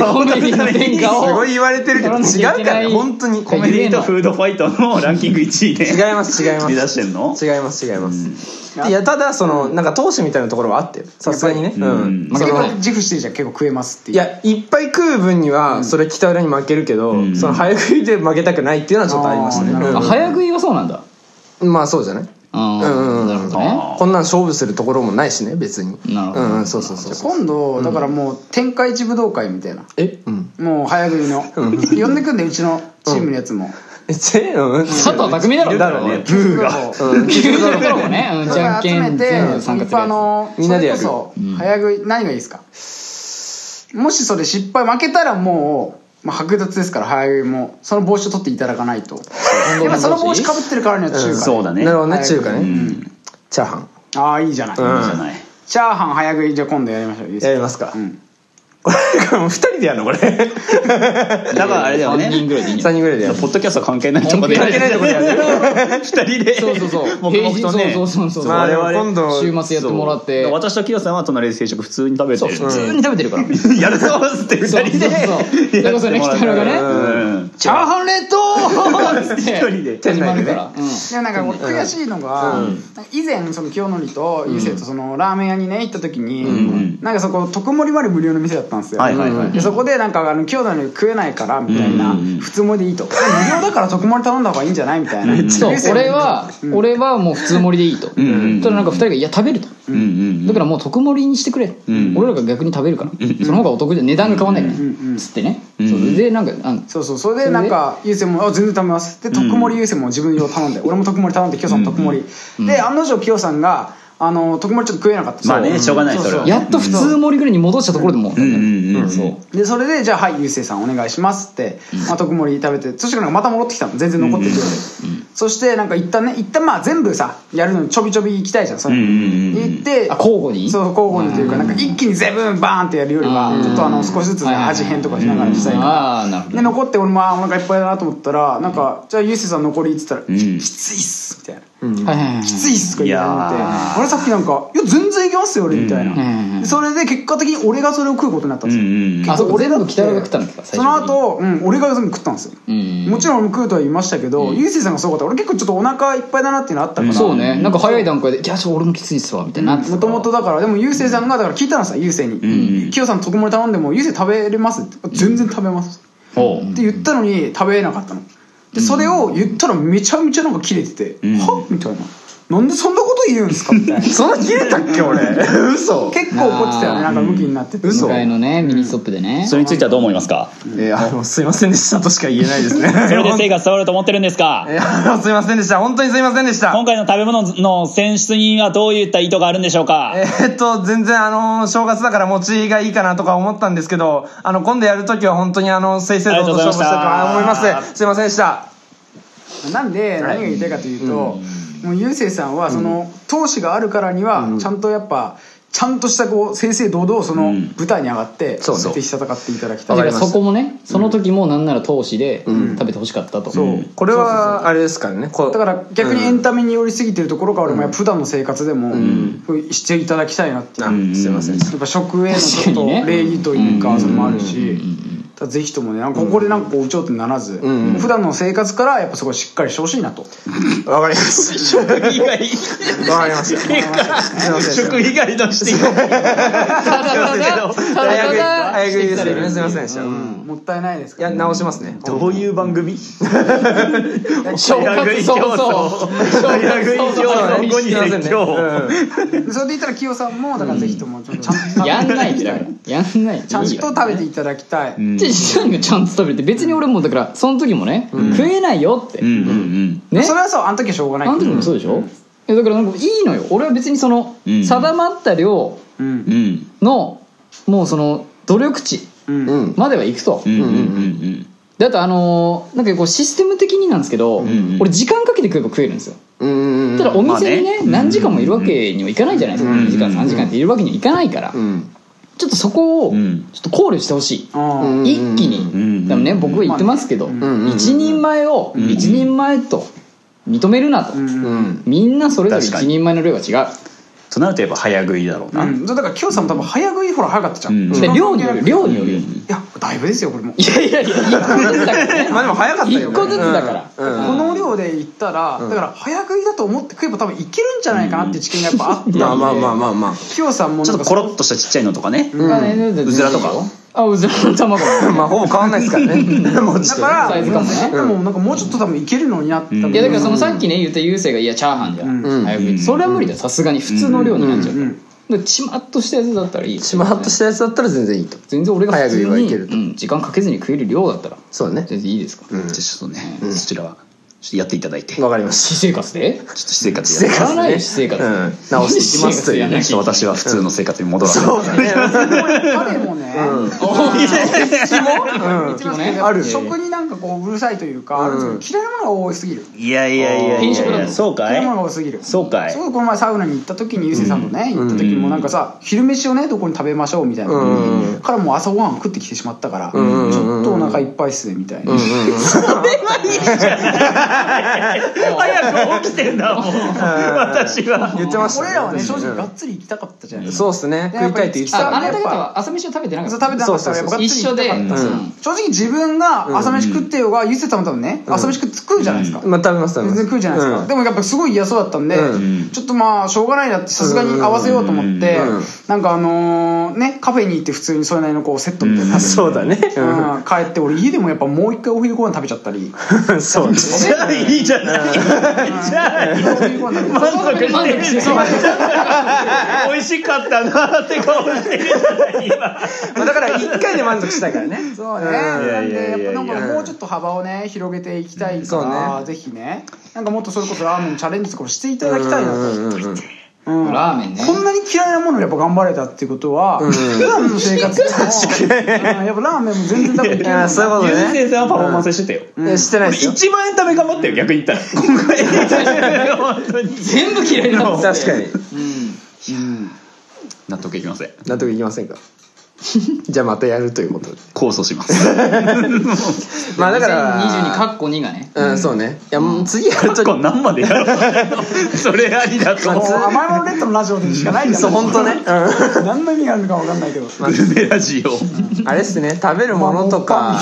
よコメディの天下をすごい言われてるけど違うからね。本当にコメディとフードファイトのランキング1位で違います違います目指してんの違います違いますいやただそのなんか闘志みたいなところはあってさすがにねうんうん負けてない自負してるじゃん結構食えますっていういやいっぱい食う分にはそれ北浦に負けるけど、んその早食いで負けたくないっていうのはちょっとありましたねあ早食いはそうなんだ。うんまあそうじゃない？あうんうんうん。なるほどこんなん勝負するところもないしね別に。なるほど。うんうんそうそうそう今度だからもう天下一武道会みたいな。え？うん。もう早食いの。呼んでくんでうちのチームのやつも。<laughs> えぜうん。佐藤匠だろだろうね。ブーが。うん結局のところもね、うん、じゃんけん集めて全部参加するやあのみんなでやる。それこそ早食い何がいいですか？もしそれ失敗負けたらもう、まあ、剥奪ですから早食いもその帽子を取っていただかないと。やっぱその帽子かぶってるからには中華でそうだね。なるほどねはい。中華ね。うん。チャーハン。ああいいじゃない、うん。いいじゃない。チャーハン早食いじゃあ今度やりましょう。やりますか。うん2人でやるのこれ。3だからあれだよね。3人ぐらいでいいんじゃない？人ぐらいでやる。ポッドキャスト関係ないとこで関係ないとこでやる。二人で。そうそうそう。黙々とね。そうそうそうそう。我々今度週末やってもらって。そう。私とキヨさんは隣で定食普通に食べてる普通に食べてるから。<laughs> やるぞっつって二人で。そうそうそう。だからそれね北原がねう。ん。チャーハンレッドっつって。一人で。始まるから。うん。でもなんか俺悔しいのが、以前その清則とゆうせいとそのラーメン屋にね行った時に、ん。なんかそこ特盛りまで無料の店だったんですよ、はいはいはい。でそこでなんかあの清則食えないからみたいな、うんうんうん。普通盛りでいいと。無料だから特盛り頼んだ方がいいんじゃない？みたいな、そう。俺は俺はもう普通盛りでいいと。んうんそしたらなんか二人が「いや食べる」と。うんうんだからもう特盛りにしてくれ、ん俺らが逆に食べるから、その方がお得で値段が変わんないから、んつってね、んそうでなんかあのそうそう。それでなんかゆうせいも「あ全然食べます」で特盛りゆうせいも自分用頼んで俺も特盛り頼んで清さんも特盛り、で案の定清さんがあの特盛りちょっと食えなかった。まあねしょうがないそれは。やっと普通盛りぐらいに戻したところでも。う、うんうんうん。そうでそれでじゃあはいゆうせいさんお願いしますって、まあ、特盛り食べてそしてなんかまた戻ってきたの全然残ってる状態で、そしてなんか一旦ね一旦まあ全部さやるのにちょびちょび行きたいじゃんそれ、うんうんうん行ってあ交互に？そう交互にというかなんか一気に全部バーンってやるよりはうんちょっとあの少しずつね味変とかしながらしたいから。ああなるほど。で残って俺もお腹いっぱいだなと思ったらなんかじゃあゆうせいさん残りっつったら「ん。きついっす」みたいな。きついっすとか言われてさっきなんか「いや全然いけますよ俺」みたいな、んでそれで結果的に俺がそれを食うことになったんですよ、あそうか俺だって全部北原が食ったんですか最その後、うん、俺が全部食ったんですよ、うんもちろん俺も食うとは言いましたけど、ゆうせいさんがすごかった俺結構ちょっとお腹いっぱいだなっていうのあったから。そうね。なんか早い段階で「いや俺もきついっすわ」みたいにな。ってたもともとだからでもゆうせいさんがだから聞いたのさゆうせいに「きよさん特盛り頼んでもゆうせい食べれます?」って「全然食べます」って言ったのに食べなかったの。でそれを言ったらめちゃめちゃなんかキレてて「ん。はみたいな「なんでそんなこと言うんですか?」みたいなそんな切れたっけ俺？<laughs> 嘘。結構怒ってたよねなんか向きになってて。嘘。向かいのねミニストップでね。それについてはどう思いますか？えーあのすいませんでしたとしか言えないですね。それで成果伝わると思ってるんですか？<laughs> いやあのすいませんでした。本当にすいませんでした。今回の食べ物の選出にはどういった意図があるんでしょうか？えーっと全然あの正月だから餅がいいかなとか思ったんですけどあの今度やるときは本当にあの正々堂々と勝負したいと思います。すいませんでした。なんで何が言いたいかというと、ゆうせいさんはその闘志があるからにはちゃんとやっぱちゃんとしたこう正々堂々そのん。舞台に上がってそうぜひ戦っていただきたいだからそこもねその時もなんなら投資で食べてほしかったと、そう。これはあれですからねだから逆にエンタメに寄りすぎてるところが俺も普段の生活でもしていただきたいなっていう。あすいません。やっぱ食へのちょっと礼儀というかそれもあるし。らぜひともねなんかここでなんかこう頂点にならず、ん普段の生活からやっぱすごいしっかりしてほしいなと。わかりました <laughs> 食以外。わかります。いません。食以外の指摘を。ただ。ただ。た早食いですすいませんでした。うん。もったいないですいやから、ね、直しますね。どういう番組？正月早々早食い競争。後に説教でそれで言ったらキヨさんもだからぜひともちょっとちゃんと食べてやんないやんない。ちゃんと食べていただきたい、うんじゃあ何がちゃんと食べるって別に俺もだからその時もね、食えないよって、うんうんねそれはそうあの時はしょうがないあの時もそうでしょ、いやだからなんかいいのよ俺は別にその、定まった量のもうその努力値までは行くと、うんうんうんであとあのーなんかこうシステム的になんですけど、んうん俺時間かけて食えば食えるんですようんうんただお店にね,、まあね何時間もいるわけにはいかないじゃないですか、うん2時間3時間っているわけにはいかないから、うんちょっとそこをうん。ちょっと考慮してほしい、うん。一気に、ん。でもね僕は言ってますけど、ん。うん。一人前をん。一人前と認めるなと、みんなそれぞれ一人前の量が違うとなるとやっぱ早食いだろうな。うん、だからキヨさんも多分早食いほら早かったじゃん、うん。量による量によるよ、いやだいぶですよこれも。いやいやいや一個ずつだからね。<laughs> まあでも早かったよ一個ずつだから、うん。うん。この量で言ったら、だから早食いだと思って食えば多分いけるんじゃないかなっていう知見がやっぱあったんで、<laughs> まあまあまあまあまあ。キヨさんもちょっとコロッとしたちっちゃいのとかね。まあねうずらとかあうずらの卵。<laughs> まあほぼ変わんないですからね。<laughs> もうちょっと。ねだからサイズ感もねでもなんかもうちょっと多分いけるのになっていやだからそのさっきね言った優勢がいやチャーハンじゃん、うん。早食いってそれは無理だよ。さすがに普通の量になっちゃうから、うん。うん。だからちまっとしたやつだったらいい。よしまっとしたやつだったら全然いいと。全然俺が早食いはいにけると。うん、時間かけずに食える量だったら。そうだね。全然いいですか、うん。じゃあちょっとねそちらはちょっとやっていただいて。ちょっわかりまし私生活で？と私生活たやってやらないよ私生活。うん。直していきますというねちょっと私は普通の生活に戻らないそうだね。彼もね、ある食になんかこううるさいというか、あるん。ですけど嫌いなものが多すぎる。いやいやいやいやそうかい？嫌いなものが多すぎる。そうかい？すごいこの前サウナに行った時にゆうせいさんとね、行った時もなんかさ昼飯をねどこに食べましょうみたいな、うん。からもう朝ごはん食ってきてしまったから、んうん。うんちょっとお腹いっぱいっすねみたいな、<laughs> 早く起きてんだもん。私は。言ってました俺らはね正直がうっつり行きたかったじゃない。ですかんそうっすね食いたいって言ってたああなた方は朝飯を食べてなかった。そう食べてなかったから一緒で、正直自分が朝飯食ってようがゆうせいさんも多分ね朝飯食って食うじゃないですか、まあ食べます食べます。全然食うじゃないですか、うん。でもやっぱすごい嫌そうだったんで、うん。ちょっとまあしょうがないなってさすがに合わせようと思って、なんかあのねカフェに行って普通にそれなりのこうセットみたいなの食べて、そうだね。うん。帰って俺家でもやっぱもう一回お昼ご飯食べちゃったり。うんそうですじゃあいい。じゃない。じゃあい。いお昼ご飯食べ満足してる満足してるそう美味しかったなって顔してるじゃない今まあだから一回で満足したいからねそうね、うんなんでやっぱなんかもうちょっと幅をね広げてい。きたい。そうから、ねぜひねなんかもっとそれこそラーメンチャレンジとかもしていただきたい。なと、うん。うんうんうんうんラーメンね。こんなに嫌いなものをやっぱ頑張れたっていうことは、普段の生活でもうんやっぱラーメンも全然多分いけるいやそういうことね。せいさんはパフォーマンスしてたよ。いやしてないですよ。1万円食べ頑張ったよ逆に言ったら。全部嫌いなの。確かに。納得いきません。納得いきませんか？<laughs> じゃあまたやるということで。控訴します。<laughs> まあだから2022カッコ2がね。うんそうね。いやもう次やるとこれ何までやろう <laughs> それありだと。思う甘いものレッドのラジオでしかないじゃんそう本当ねうん何の意味があるのか分かんないけどグルメラジオあれっすね食べるものとか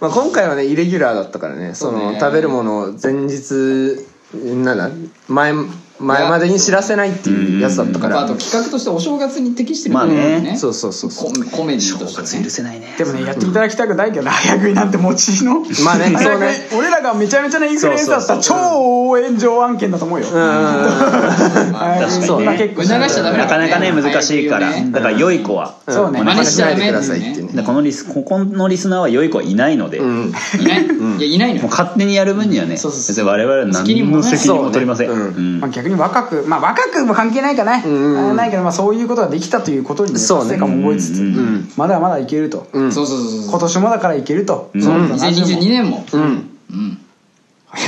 まあ今回はねイレギュラーだったからねその食べるものを前日なんだ前前までに知らせないっていうやつだったから。あと企画としてお正月に適してるまあね。ね。そうそうそうそう。ココメディとしてね。許せないね。でもねやっていただきたくないけど早食いなんて持ちの。まあね早食いそうね。俺らがめちゃめちゃなインフルエンサーだったら超炎上案件だと思うよ。うん。うん。うん早食いそうね。まあ結構促しちゃダメなかなかね難しいから。早くだから良い子は。そうね。ん真似しちゃダメ真似しないでくださいっていうね。だからこのリスここのリスナーは良い子はいないので、もううん。いないいやいないのよ。勝手にやる分にはね、そうそうそう。別に我々は何責任もねの責任も取りません、そうね。うん。まあ、逆に若くまあ若くも関係ないかね、んうん。ないけど、まあ、そういうことができたということにねそうね。達成感も覚えつつ、うんうん。うんまだまだいけると、うん。そうそうそうそう。今年もだからいけると、うん。そうそう2022年も。うん。うん。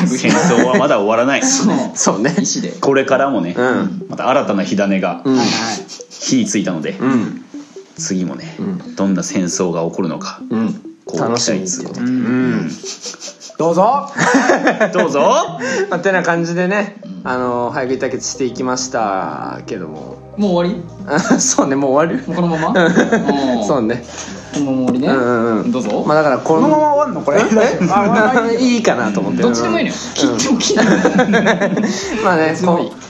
戦争はまだ終わらない。そう。ね。意志で。これからもね、うん。また新たな火種がうん。火についたので、うん。次もね、ん。どんな戦争が起こるのか、うん楽しみ期待することうでん。どうぞ。<laughs> どうぞ。まあてな感じでね、あの早食い対決していきましたけども。もう終わあ <laughs> そうねもう終わる。りもうこのまま？<laughs> うん。そうね。このまま終わりね、うんうんうん。どうぞ、まあだからここのまま終わんの？これ。あまあいい。かなと思って。どっちでもいいのよ、切っても切らないまあね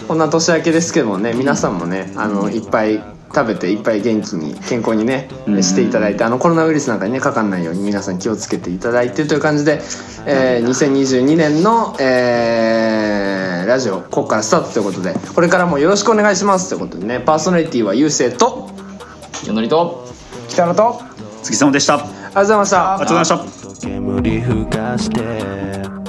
こんな年明けですけどもね皆さんもねあのいっぱい食べていっぱい元気に健康にねしていただいてあのコロナウイルスなんかにねかかんないように皆さん気をつけていただいてという感じで、えー2022年の、えーラジオここからスタートということでこれからもよろしくお願いしますということでねパーソナリティはゆうせいとよのりと北野と月様でした。ありありがとうございました。がとうございました。煙ふかして